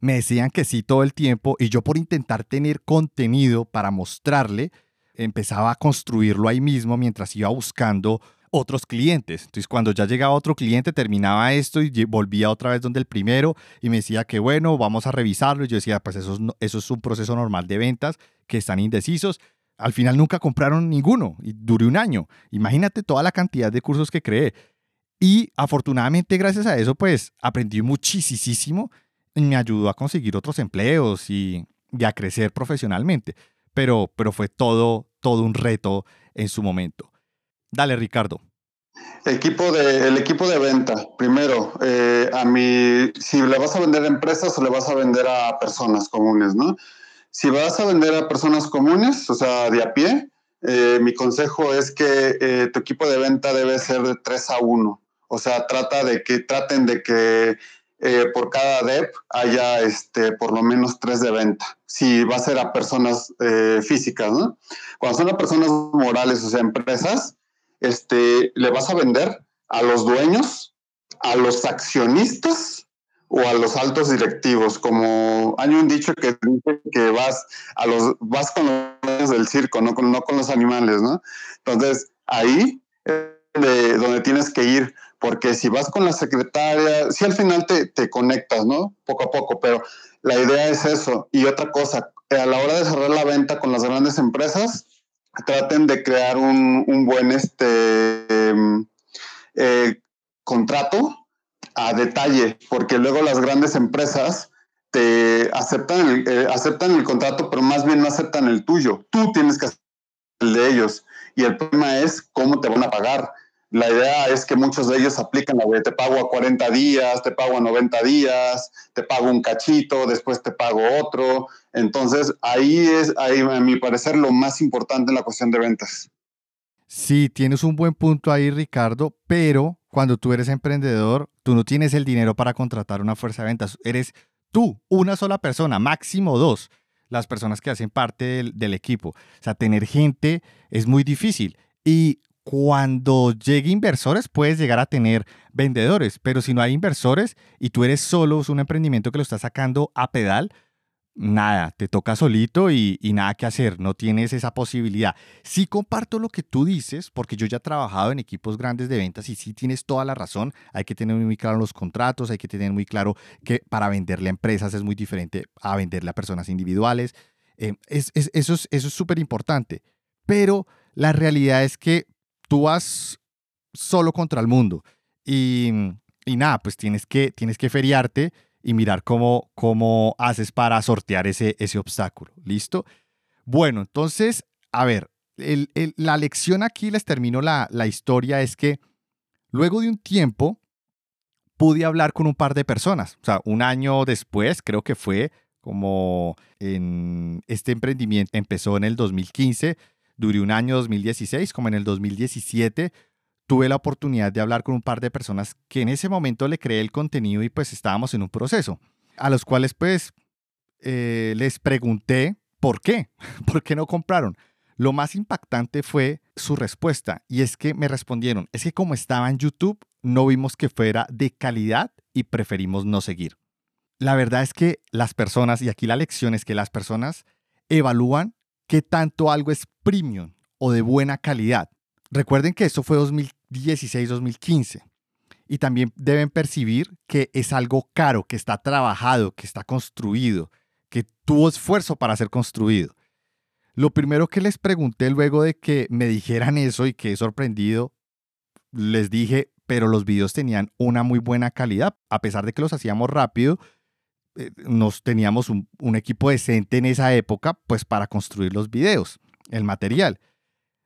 me decían que sí todo el tiempo y yo por intentar tener contenido para mostrarle, empezaba a construirlo ahí mismo mientras iba buscando otros clientes. Entonces, cuando ya llegaba otro cliente, terminaba esto y volvía otra vez donde el primero y me decía que bueno, vamos a revisarlo. Y yo decía, pues eso es, eso es un proceso normal de ventas, que están indecisos. Al final nunca compraron ninguno y duré un año. Imagínate toda la cantidad de cursos que creé. Y afortunadamente, gracias a eso, pues aprendí muchísimo y me ayudó a conseguir otros empleos y, a crecer profesionalmente. Pero, pero fue todo, todo un reto en su momento. Dale, Ricardo. Equipo de, el equipo de venta, primero, eh, a mí, si le vas a vender a empresas o le vas a vender a personas comunes, ¿no? Si vas a vender a personas comunes, o sea, de a pie, eh, mi consejo es que eh, tu equipo de venta debe ser de 3 a 1. O sea, trata de que traten de que por cada DEP haya este, por lo menos tres de venta. Si va a ser a personas físicas, ¿no? Cuando son a personas morales, o sea, empresas, este, le vas a vender a los dueños, a los accionistas o a los altos directivos. Como hay un dicho que dice que vas, a los, vas con los del circo, no con, no con los animales, ¿no? Entonces, ahí es donde tienes que ir, porque si vas con la secretaria, si al final te, te conectas, ¿no? Poco a poco, pero la idea es eso. Y otra cosa, a la hora de cerrar la venta con las grandes empresas, traten de crear un, buen este, em, eh, contrato a detalle, porque luego las grandes empresas te aceptan el, eh, aceptan el contrato, pero más bien no aceptan el tuyo. Tú tienes que aceptar el de ellos. Y el problema es cómo te van a pagar. La idea es que muchos de ellos aplican la de te pago a 40 días, te pago a 90 días, te pago un cachito, después te pago otro. Entonces, ahí es, ahí, a mi parecer, lo más importante en la cuestión de ventas. Sí, tienes un buen punto ahí, Ricardo, pero cuando tú eres emprendedor, tú no tienes el dinero para contratar una fuerza de ventas. Eres tú, una sola persona, máximo dos, las personas que hacen parte del, equipo. O sea, tener gente es muy difícil. Y cuando llegue inversores puedes llegar a tener vendedores, pero si no hay inversores y tú eres solo, es un emprendimiento que lo estás sacando a pedal, nada, te toca solito y, nada que hacer, no tienes esa posibilidad. Sí comparto lo que tú dices, porque yo ya he trabajado en equipos grandes de ventas y sí tienes toda la razón, hay que tener muy claro los contratos, hay que tener muy claro que para venderle a empresas es muy diferente a venderle a personas individuales. Eh, es, eso es súper importante, pero la realidad es que tú vas solo contra el mundo y, nada, pues tienes que, tienes que feriarte y mirar cómo, cómo haces para sortear ese, ese obstáculo. ¿Listo? Bueno, entonces, a ver, la lección aquí, les termino la, la historia, es que luego de un tiempo pude hablar con un par de personas. O sea, un año después, creo que fue como en este emprendimiento empezó en el 2015 duré un año 2016, como en el 2017, tuve la oportunidad de hablar con un par de personas que en ese momento le creé el contenido y pues estábamos en un proceso, a los cuales pues eh, les pregunté por qué, por qué no compraron. Lo más impactante fue su respuesta y es que me respondieron, es que como estaba en YouTube no vimos que fuera de calidad y preferimos no seguir. La verdad es que las personas, y aquí la lección es que las personas evalúan qué tanto algo es premium o de buena calidad. Recuerden que esto fue 2016-2015 y también deben percibir que es algo caro, que está trabajado, que está construido, que tuvo esfuerzo para ser construido. Lo primero que les pregunté luego de que me dijeran eso y que he sorprendido, les dije, pero los videos tenían una muy buena calidad, a pesar de que los hacíamos rápido, eh, nos teníamos un, equipo decente en esa época, pues para construir los videos, el material.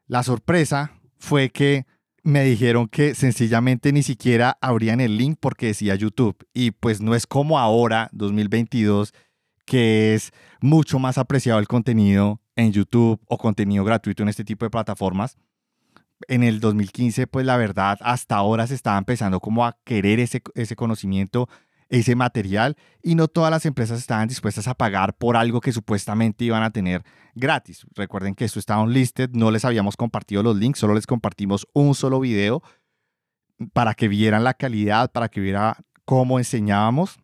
La sorpresa fue que me dijeron que sencillamente ni siquiera abrían el link porque decía YouTube. Y pues no es como ahora, 2022, que es mucho más apreciado el contenido en YouTube o contenido gratuito en este tipo de plataformas. En el 2015, pues la verdad, hasta ahora se estaba empezando como a querer ese, ese conocimiento ese material y no todas las empresas estaban dispuestas a pagar por algo que supuestamente iban a tener gratis. Recuerden que esto estaba unlisted, no les habíamos compartido los links, solo les compartimos un solo video para que vieran la calidad, para que vieran cómo enseñábamos.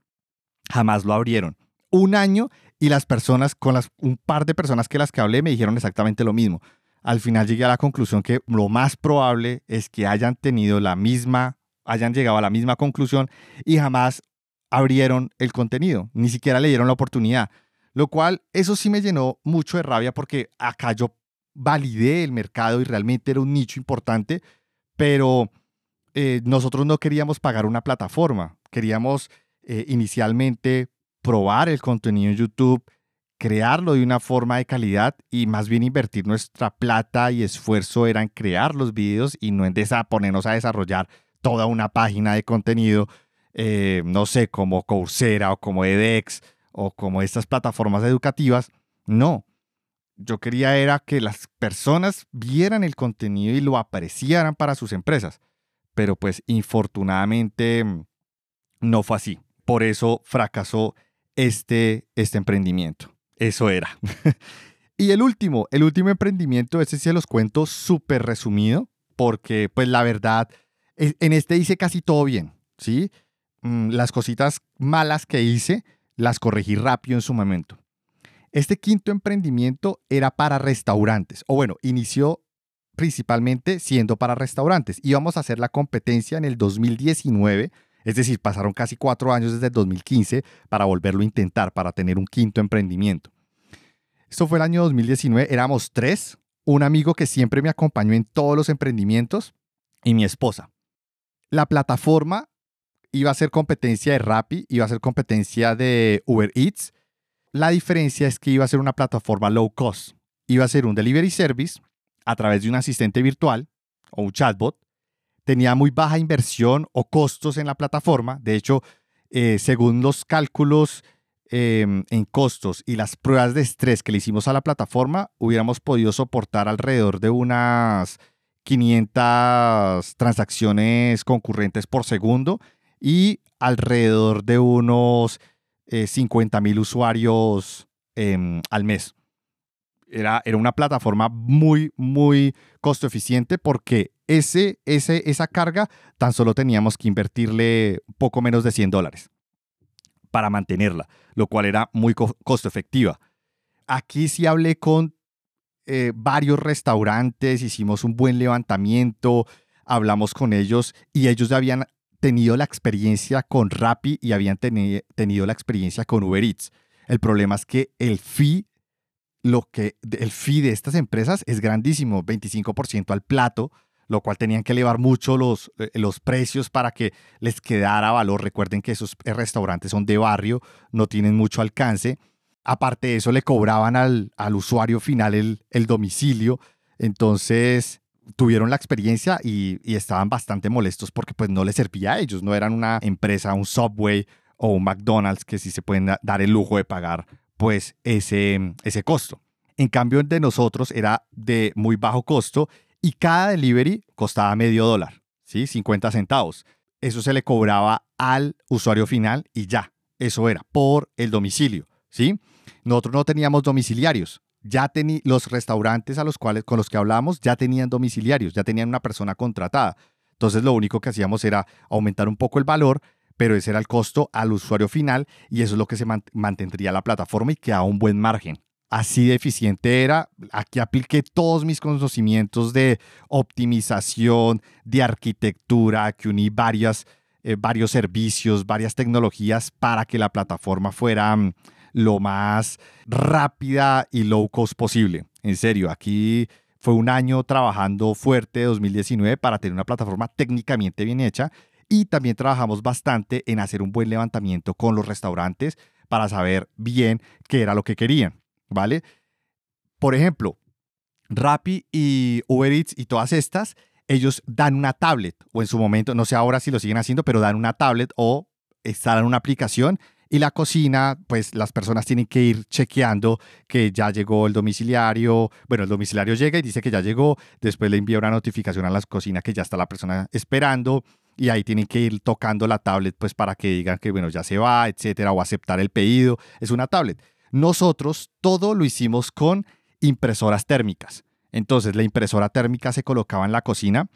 Jamás lo abrieron. Un año y las personas, con las, un par de personas que las que hablé, me dijeron exactamente lo mismo. al final llegué a la conclusión que lo más probable es que hayan tenido la misma, hayan llegado a la misma conclusión y jamás abrieron el contenido, ni siquiera le dieron la oportunidad. Lo cual, eso sí me llenó mucho de rabia porque acá yo validé el mercado y realmente era un nicho importante, pero eh, nosotros no queríamos pagar una plataforma, queríamos eh, inicialmente probar el contenido en YouTube, crearlo de una forma de calidad y más bien invertir nuestra plata y esfuerzo era crear los videos y no en ponernos a desarrollar toda una página de contenido, eh, no sé, como Coursera o como edX o como estas plataformas educativas. No, yo quería era que las personas vieran el contenido y lo apreciaran para sus empresas. Pero pues infortunadamente no fue así. Por eso fracasó este, este emprendimiento. Eso era. y el último, el último emprendimiento, ese se los cuento súper resumido, porque pues la verdad, e, en este hice casi todo bien, ¿sí? Mm, las cositas malas que hice, las corregí rápido en su momento. Este quinto emprendimiento era para restaurantes, o bueno, inició principalmente siendo para restaurantes. Íbamos a hacer la competencia en el 2019 es decir, pasaron casi cuatro años desde el 2015 para volverlo a intentar, para tener un quinto emprendimiento. Esto fue el año 2019, éramos tres, un amigo que siempre me acompañó en todos los emprendimientos y mi esposa. La plataforma iba a ser competencia de Rappi, iba a ser competencia de Uber Eats. La diferencia es que iba a ser una plataforma low cost. Iba a ser un delivery service a través de un asistente virtual o un chatbot tenía muy baja inversión o costos en la plataforma. De hecho, eh, según los cálculos em, en costos y las pruebas de estrés que le hicimos a la plataforma, hubiéramos podido soportar alrededor de unas 500 transacciones concurrentes por segundo y alrededor de unos 50 eh, mil usuarios em, al mes. Era, era, una plataforma muy, muy costo eficiente porque ese, ese, esa carga tan solo teníamos que invertirle poco menos de 100 dólares para mantenerla, lo cual era muy costo efectiva. Aquí sí hablé con eh, varios restaurantes, hicimos un buen levantamiento, hablamos con ellos y ellos ya habían tenido la experiencia con Rappi y habían tenido la experiencia con Uber Eats. El problema es que el fee, lo que, el fee de estas empresas es grandísimo, 25% al plato, lo cual tenían que elevar mucho los, eh, los precios para que les quedara valor. Recuerden que esos eh, restaurantes son de barrio, no tienen mucho alcance. Aparte de eso, le cobraban al, al usuario final el, el, domicilio. Entonces, tuvieron la experiencia y, estaban bastante molestos porque pues no les servía a ellos. No eran una empresa, un Subway o un McDonald's que sí se pueden dar el lujo de pagar pues ese, ese costo. En cambio, de nosotros era de muy bajo costo y cada delivery costaba medio dólar, ¿sí? 50 centavos. Eso se le cobraba al usuario final y ya, eso era por el domicilio, ¿sí? Nosotros no teníamos domiciliarios. Ya los restaurantes a los cuales con los que hablábamos ya tenían domiciliarios, ya tenían una persona contratada. Entonces lo único que hacíamos era aumentar un poco el valor, pero ese era el costo al usuario final y eso es lo que se mantendría la plataforma y quedaba un buen margen así de eficiente era. Aquí apliqué todos mis conocimientos de optimización, de arquitectura, que uní varias, eh, varios servicios, varias tecnologías para que la plataforma fuera mm, lo más rápida y low cost posible. En serio, aquí fue un año trabajando fuerte 2019 para tener una plataforma técnicamente bien hecha y también trabajamos bastante en hacer un buen levantamiento con los restaurantes para saber bien qué era lo que querían. ¿vale? Por ejemplo, Rappi y Uber Eats y todas estas, ellos dan una tablet, o en su momento, no sé ahora si lo siguen haciendo, pero dan una tablet o instalan una aplicación y la cocina, pues las personas tienen que ir chequeando que ya llegó el domiciliario. Bueno, el domiciliario llega y dice que ya llegó, después le envía una notificación a la cocina que ya está la persona esperando y ahí tienen que ir tocando la tablet pues para que digan que bueno, ya se va, etcétera, o aceptar el pedido. Es una tablet. Nosotros todo lo hicimos con impresoras térmicas. Entonces la impresora térmica se colocaba en la cocina,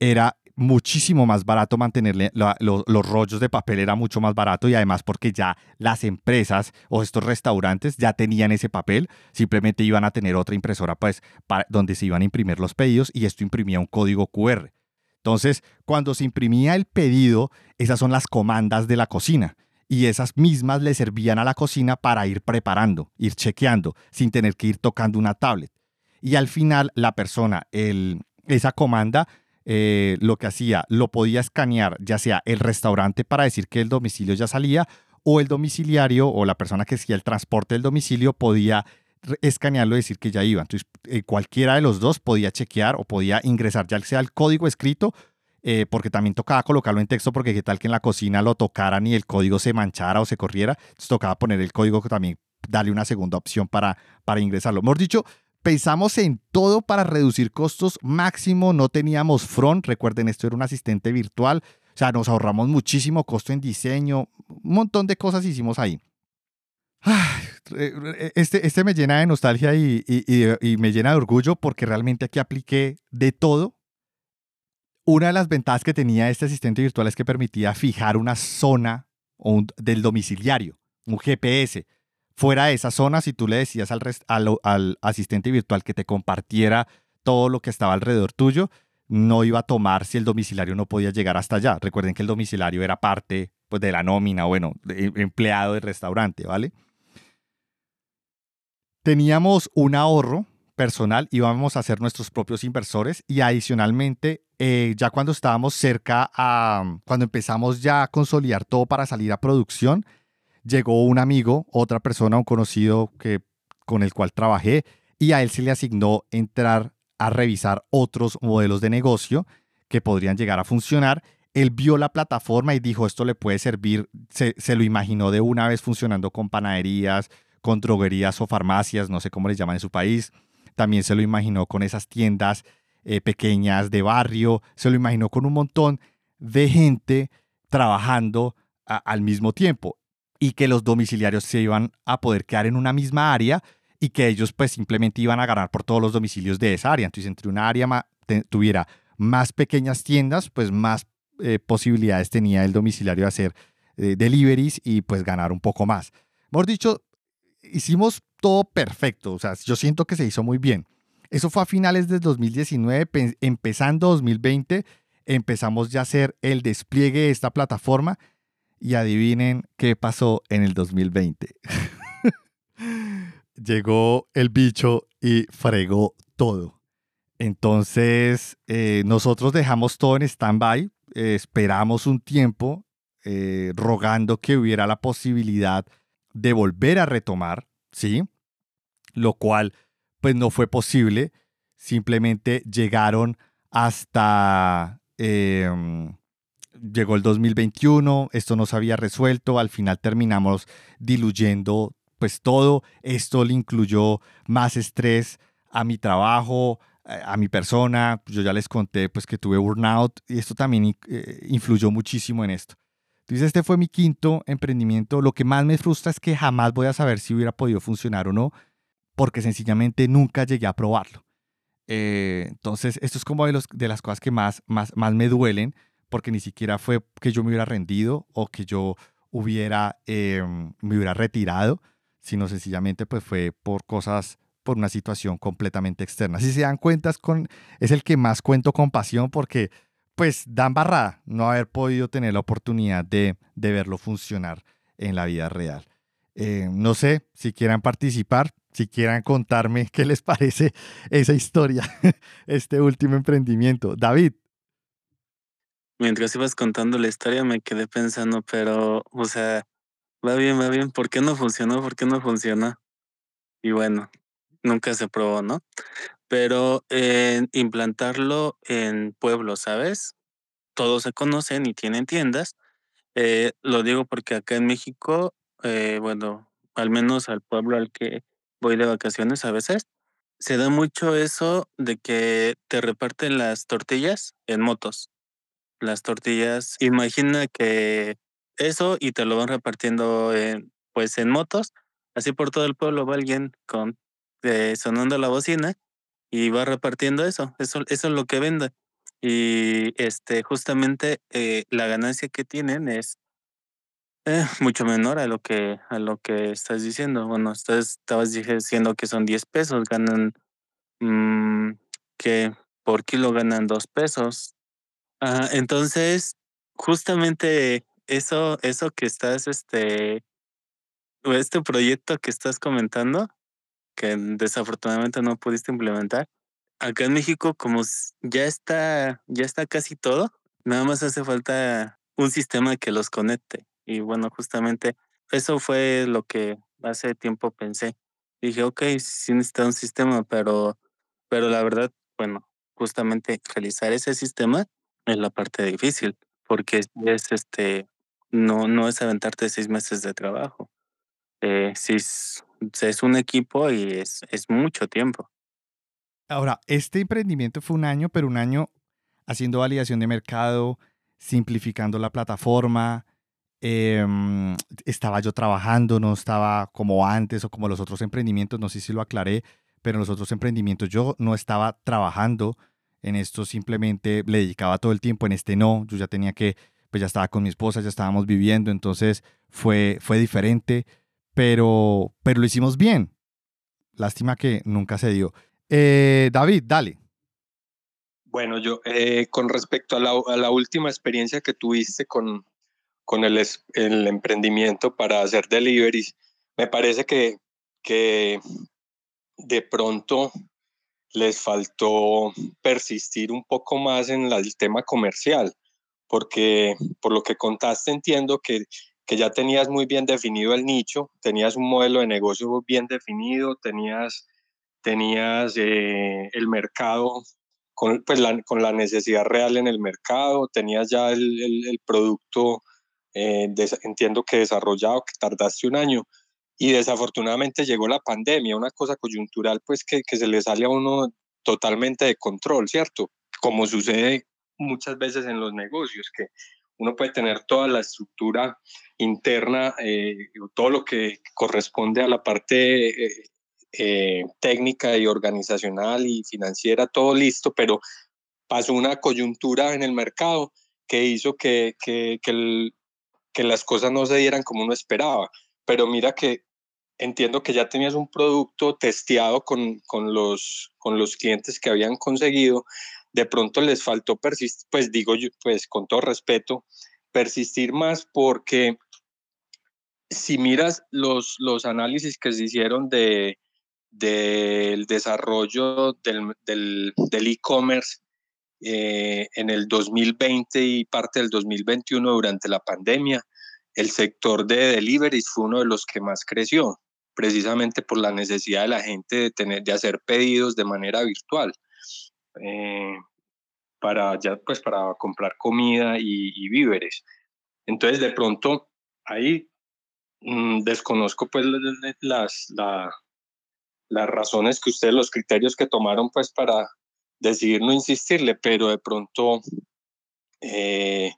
era muchísimo más barato mantenerle los rollos de papel era mucho más barato y además porque ya las empresas o estos restaurantes ya tenían ese papel, simplemente iban a tener otra impresora pues para, donde se iban a imprimir los pedidos y esto imprimía un código QR. Entonces, cuando se imprimía el pedido, esas son las comandas de la cocina y esas mismas le servían a la cocina para ir preparando, ir chequeando, sin tener que ir tocando una tablet. Y al final la persona, el, esa comanda, eh, lo que hacía, lo podía escanear, ya sea el restaurante para decir que el domicilio ya salía, o el domiciliario o la persona que hacía el transporte del domicilio podía escanearlo y decir que ya iba. Entonces, eh, cualquiera de los dos podía chequear o podía ingresar ya sea el código escrito, eh, porque también tocaba colocarlo en texto, porque qué tal que en la cocina lo tocaran y el código se manchara o se corriera. Entonces, tocaba poner el código también, darle una segunda opción para, para ingresarlo. Mejor dicho, pensamos en todo para reducir costos máximo, no teníamos front, recuerden, esto era un asistente virtual, o sea, nos ahorramos muchísimo costo en diseño, un montón de cosas hicimos ahí. Este, este me llena de nostalgia y, y, me llena de orgullo porque realmente aquí apliqué de todo. Una de las ventajas que tenía este asistente virtual es que permitía fijar una zona del domiciliario, un GPS fuera de esa zona, si tú le decías al, al, asistente virtual que te compartiera todo lo que estaba alrededor tuyo, no iba a tomar si el domiciliario no podía llegar hasta allá. Recuerden que el domiciliario era parte pues, de la nómina, bueno, de, empleado del restaurante, ¿vale? Teníamos un ahorro personal, íbamos a ser nuestros propios inversores y adicionalmente, eh, ya cuando estábamos cerca a, cuando empezamos ya a consolidar todo para salir a producción, llegó un amigo, otra persona, un conocido que, con el cual trabajé, y a él se le asignó entrar a revisar otros modelos de negocio que podrían llegar a funcionar. Él vio la plataforma y dijo, esto le puede servir, se, lo imaginó de una vez funcionando con panaderías, con droguerías o farmacias, no sé cómo les llaman en su país. También se lo imaginó con esas tiendas eh, pequeñas de barrio, se lo imaginó con un montón de gente trabajando al mismo tiempo y que los domiciliarios se iban a poder quedar en una misma área y que ellos pues simplemente iban a ganar por todos los domicilios de esa área. Entonces, entre una área tuviera más pequeñas tiendas, pues más eh, posibilidades tenía el domiciliario de hacer eh, deliveries y pues ganar un poco más. Hemos dicho, hicimos todo perfecto, o sea, yo siento que se hizo muy bien. Eso fue a finales de 2019, empezando 2020, empezamos ya a hacer el despliegue de esta plataforma y adivinen qué pasó en el 2020. Llegó el bicho y fregó todo. Entonces, eh, nosotros dejamos todo en stand-by, eh, esperamos un tiempo eh, rogando que hubiera la posibilidad de volver a retomar, ¿sí? Lo cual, pues no fue posible. Simplemente llegaron hasta em, llegó el 2021, esto no se había resuelto, al final terminamos diluyendo pues todo, esto le incluyó más estrés a mi trabajo, a mi persona, yo ya les conté pues que tuve burnout y esto también eh, influyó muchísimo en esto. Entonces este fue mi quinto emprendimiento, lo que más me frustra es que jamás voy a saber si hubiera podido funcionar o no, porque sencillamente nunca llegué a probarlo. Eh, entonces esto es como de, los, de las cosas que más, más, más me duelen, porque ni siquiera fue que yo me hubiera rendido o que yo hubiera, em, me hubiera retirado, sino sencillamente pues fue por cosas, por una situación completamente externa. Si se dan cuenta, es, con, es el que más cuento con pasión porque pues dan barrada no haber podido tener la oportunidad de, de verlo funcionar en la vida real. Eh, no sé si quieran participar, si quieran contarme qué les parece esa historia, este último emprendimiento. David, mientras ibas contando la historia me quedé pensando, pero, o sea, va bien, va bien, ¿por qué no funcionó? ¿Por qué no funcionó? Y bueno, nunca se probó, ¿no? Pero eh, implantarlo en pueblos, ¿sabes? Todos se conocen y tienen tiendas. Eh, lo digo porque acá en México, eh, bueno, al menos al pueblo al que voy de vacaciones a veces, se da mucho eso de que te reparten las tortillas en motos las tortillas. Imagina que eso y te lo van repartiendo en, pues en motos. Así por todo el pueblo va alguien con eh, sonando la bocina y va repartiendo eso. Eso, eso es lo que vende. Y este, justamente eh, la ganancia que tienen es eh, mucho menor a lo que a lo que estás diciendo. Bueno, estabas diciendo que son 10 pesos, ganan mm, que por kilo ganan 2 pesos. Ajá, entonces, justamente eso, eso que estás, este, este proyecto que estás comentando, que desafortunadamente no pudiste implementar, acá en México, como ya está, ya está casi todo, nada más hace falta un sistema que los conecte. Y bueno, justamente eso fue lo que hace tiempo pensé. Dije, ok, sí necesita un sistema, pero, pero la verdad, bueno, justamente realizar ese sistema es la parte difícil, porque es este, no, no es aventarte seis meses de trabajo. Eh, sí, es, es un equipo y es, es mucho tiempo. Ahora, este emprendimiento fue un año, pero un año haciendo validación de mercado, simplificando la plataforma. Em, estaba yo trabajando, no estaba como antes o como los otros emprendimientos, no sé si lo aclaré, pero en los otros emprendimientos yo no estaba trabajando en esto, simplemente le dedicaba todo el tiempo, en este no, yo ya tenía que, pues ya estaba con mi esposa, ya estábamos viviendo, entonces fue, fue diferente, pero, pero lo hicimos bien. Lástima que nunca se dio. Eh, David, dale. Bueno, yo eh, con respecto a la, última experiencia que tuviste con, con el, el, emprendimiento para hacer deliveries, me parece que, que de pronto les faltó persistir un poco más en el tema comercial, porque por lo que contaste entiendo que, que ya tenías muy bien definido el nicho, tenías un modelo de negocio bien definido, tenías tenías eh, el mercado con, pues la, con la necesidad real en el mercado, tenías ya el, el, producto, eh, entiendo que desarrollado, que tardaste un año, y desafortunadamente llegó la pandemia, una cosa coyuntural pues que, que se le sale a uno totalmente de control, ¿cierto? Como sucede muchas veces en los negocios, que uno puede tener toda la estructura interna, eh, todo lo que corresponde a la parte eh, eh, técnica y organizacional y financiera, todo listo, pero pasó una coyuntura en el mercado que hizo que, que, que, las cosas no se dieran como uno esperaba. Pero mira que entiendo que ya tenías un producto testeado con, con, los, con los clientes que habían conseguido, de pronto les faltó persistir, pues digo yo, pues con todo respeto, persistir más porque si miras los, los análisis que se hicieron de, del desarrollo del e-commerce eh, en el 2020 y parte del 2021 durante la pandemia, el sector de deliveries fue uno de los que más creció, precisamente por la necesidad de la gente de, tener, de hacer pedidos de manera virtual. Eh, para, ya, pues, para comprar comida y, víveres. Entonces, de pronto, ahí mm, desconozco pues las, la, las razones que ustedes, los criterios que tomaron pues para decidir no insistirle, pero de pronto eh,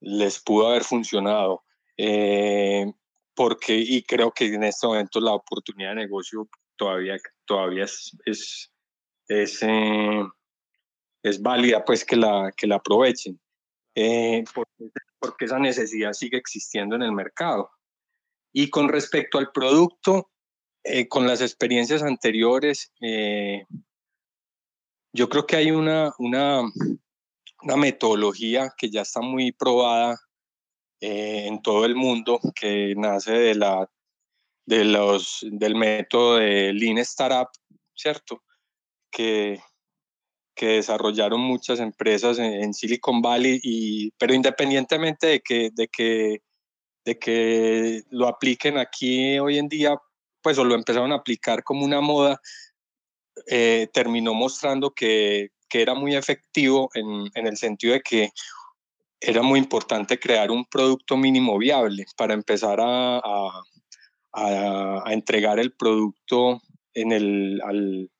les pudo haber funcionado. Eh, porque, y creo que en este momento la oportunidad de negocio todavía, todavía es, es, es, eh, válida, pues que la, que la aprovechen, porque, porque esa necesidad sigue existiendo en el mercado. Y con respecto al producto, eh, con las experiencias anteriores, eh, yo creo que hay una, una, una, metodología que ya está muy probada eh, en todo el mundo, que nace de la, de los, del método de Lean Startup, ¿cierto? Que, que desarrollaron muchas empresas en, Silicon Valley, y, pero independientemente de que, de, que, de que lo apliquen aquí hoy en día, pues o lo empezaron a aplicar como una moda, eh, terminó mostrando que, que, era muy efectivo en, en, el sentido de que era muy importante crear un producto mínimo viable para empezar a, a, a, entregar el producto en el, al,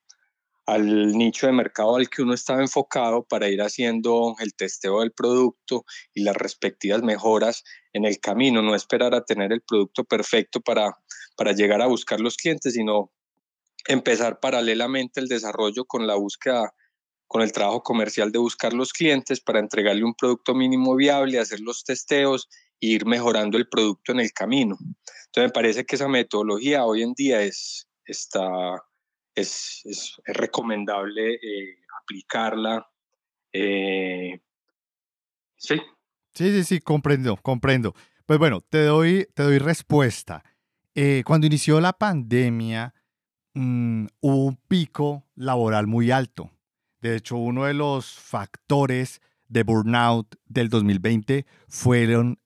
al nicho de mercado al que uno estaba enfocado para ir haciendo el testeo del producto y las respectivas mejoras en el camino, no esperar a tener el producto perfecto para para llegar a buscar los clientes, sino empezar paralelamente el desarrollo con la búsqueda con el trabajo comercial de buscar los clientes para entregarle un producto mínimo viable, hacer los testeos e ir mejorando el producto en el camino. Entonces me parece que esa metodología hoy en día es, está, es, es, recomendable eh, aplicarla. Eh, sí. Sí, sí, sí, comprendo, comprendo. Pues bueno, te doy, te doy respuesta. Eh, cuando inició la pandemia, mm, hubo un pico laboral muy alto. De hecho, uno de los factores de burnout del 2020 fueron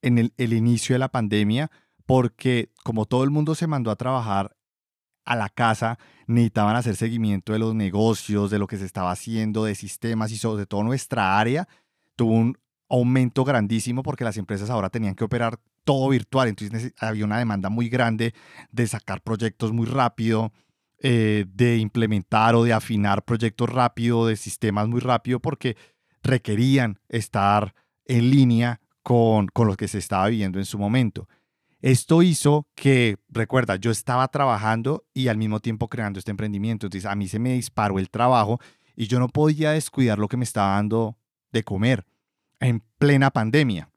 en el, inicio de la pandemia, porque como todo el mundo se mandó a trabajar a la casa, necesitaban hacer seguimiento de los negocios, de lo que se estaba haciendo, de sistemas y sobre todo nuestra área tuvo un aumento grandísimo porque las empresas ahora tenían que operar todo virtual, entonces había una demanda muy grande de sacar proyectos muy rápido, eh, de implementar o de afinar proyectos rápido, de sistemas muy rápido, porque requerían estar en línea con, con lo que se estaba viviendo en su momento. Esto hizo que, recuerda, yo estaba trabajando y al mismo tiempo creando este emprendimiento. Entonces a mí se me disparó el trabajo y yo no podía descuidar lo que me estaba dando de comer en plena pandemia.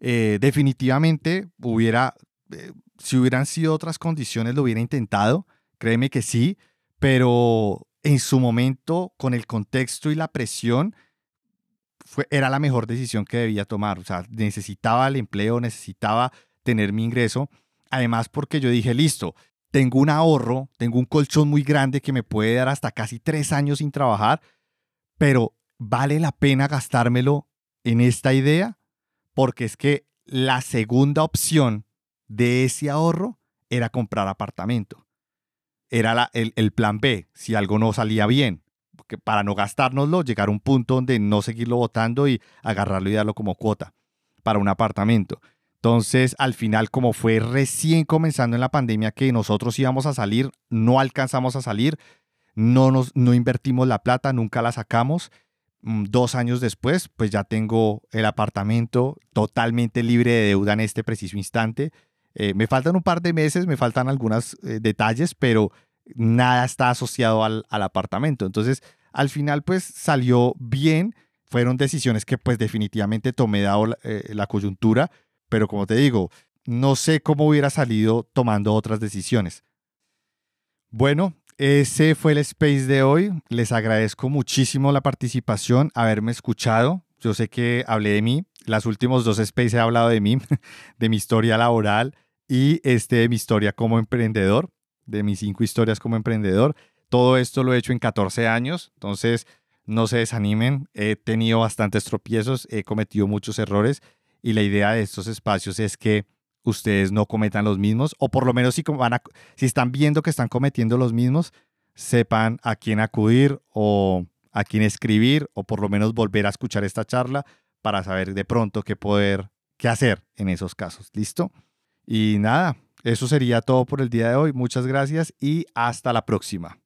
Eh, definitivamente hubiera, eh, si hubieran sido otras condiciones, lo hubiera intentado, créeme que sí, pero en su momento, con el contexto y la presión, fue, era la mejor decisión que debía tomar. O sea, necesitaba el empleo, necesitaba tener mi ingreso. Además, porque yo dije, listo, tengo un ahorro, tengo un colchón muy grande que me puede dar hasta casi tres años sin trabajar, pero vale la pena gastármelo en esta idea porque es que la segunda opción de ese ahorro era comprar apartamento. Era el, plan B, si algo no salía bien, para no gastárnoslo, llegar a un punto donde no seguirlo votando y agarrarlo y darlo como cuota para un apartamento. Entonces, al final, como fue recién comenzando en la pandemia que nosotros íbamos a salir, no alcanzamos a salir, no, nos, no invertimos la plata, nunca la sacamos Mm, dos años después, pues ya tengo el apartamento totalmente libre de deuda en este preciso instante. Eh, me faltan un par de meses, me faltan algunos eh, detalles, pero nada está asociado al, apartamento. Entonces, al final, pues salió bien. Fueron decisiones que pues definitivamente tomé dado la, eh, la coyuntura, pero como te digo, no sé cómo hubiera salido tomando otras decisiones. Bueno, ese fue el space de hoy. Les agradezco muchísimo la participación, haberme escuchado. Yo sé que hablé de mí. Las últimos dos spaces he hablado de mí, de mi historia laboral y este mi historia como emprendedor, de mis cinco historias como emprendedor. Todo esto lo he hecho en 14 años, entonces no se desanimen. He tenido bastantes tropiezos, he cometido muchos errores y la idea de estos espacios es que ustedes no cometan los mismos, o por lo menos si, van si están viendo que están cometiendo los mismos, sepan a quién acudir o a quién escribir, o por lo menos volver a escuchar esta charla para saber de pronto qué poder, qué hacer en esos casos. ¿Listo? Y nada, eso sería todo por el día de hoy. Muchas gracias y hasta la próxima.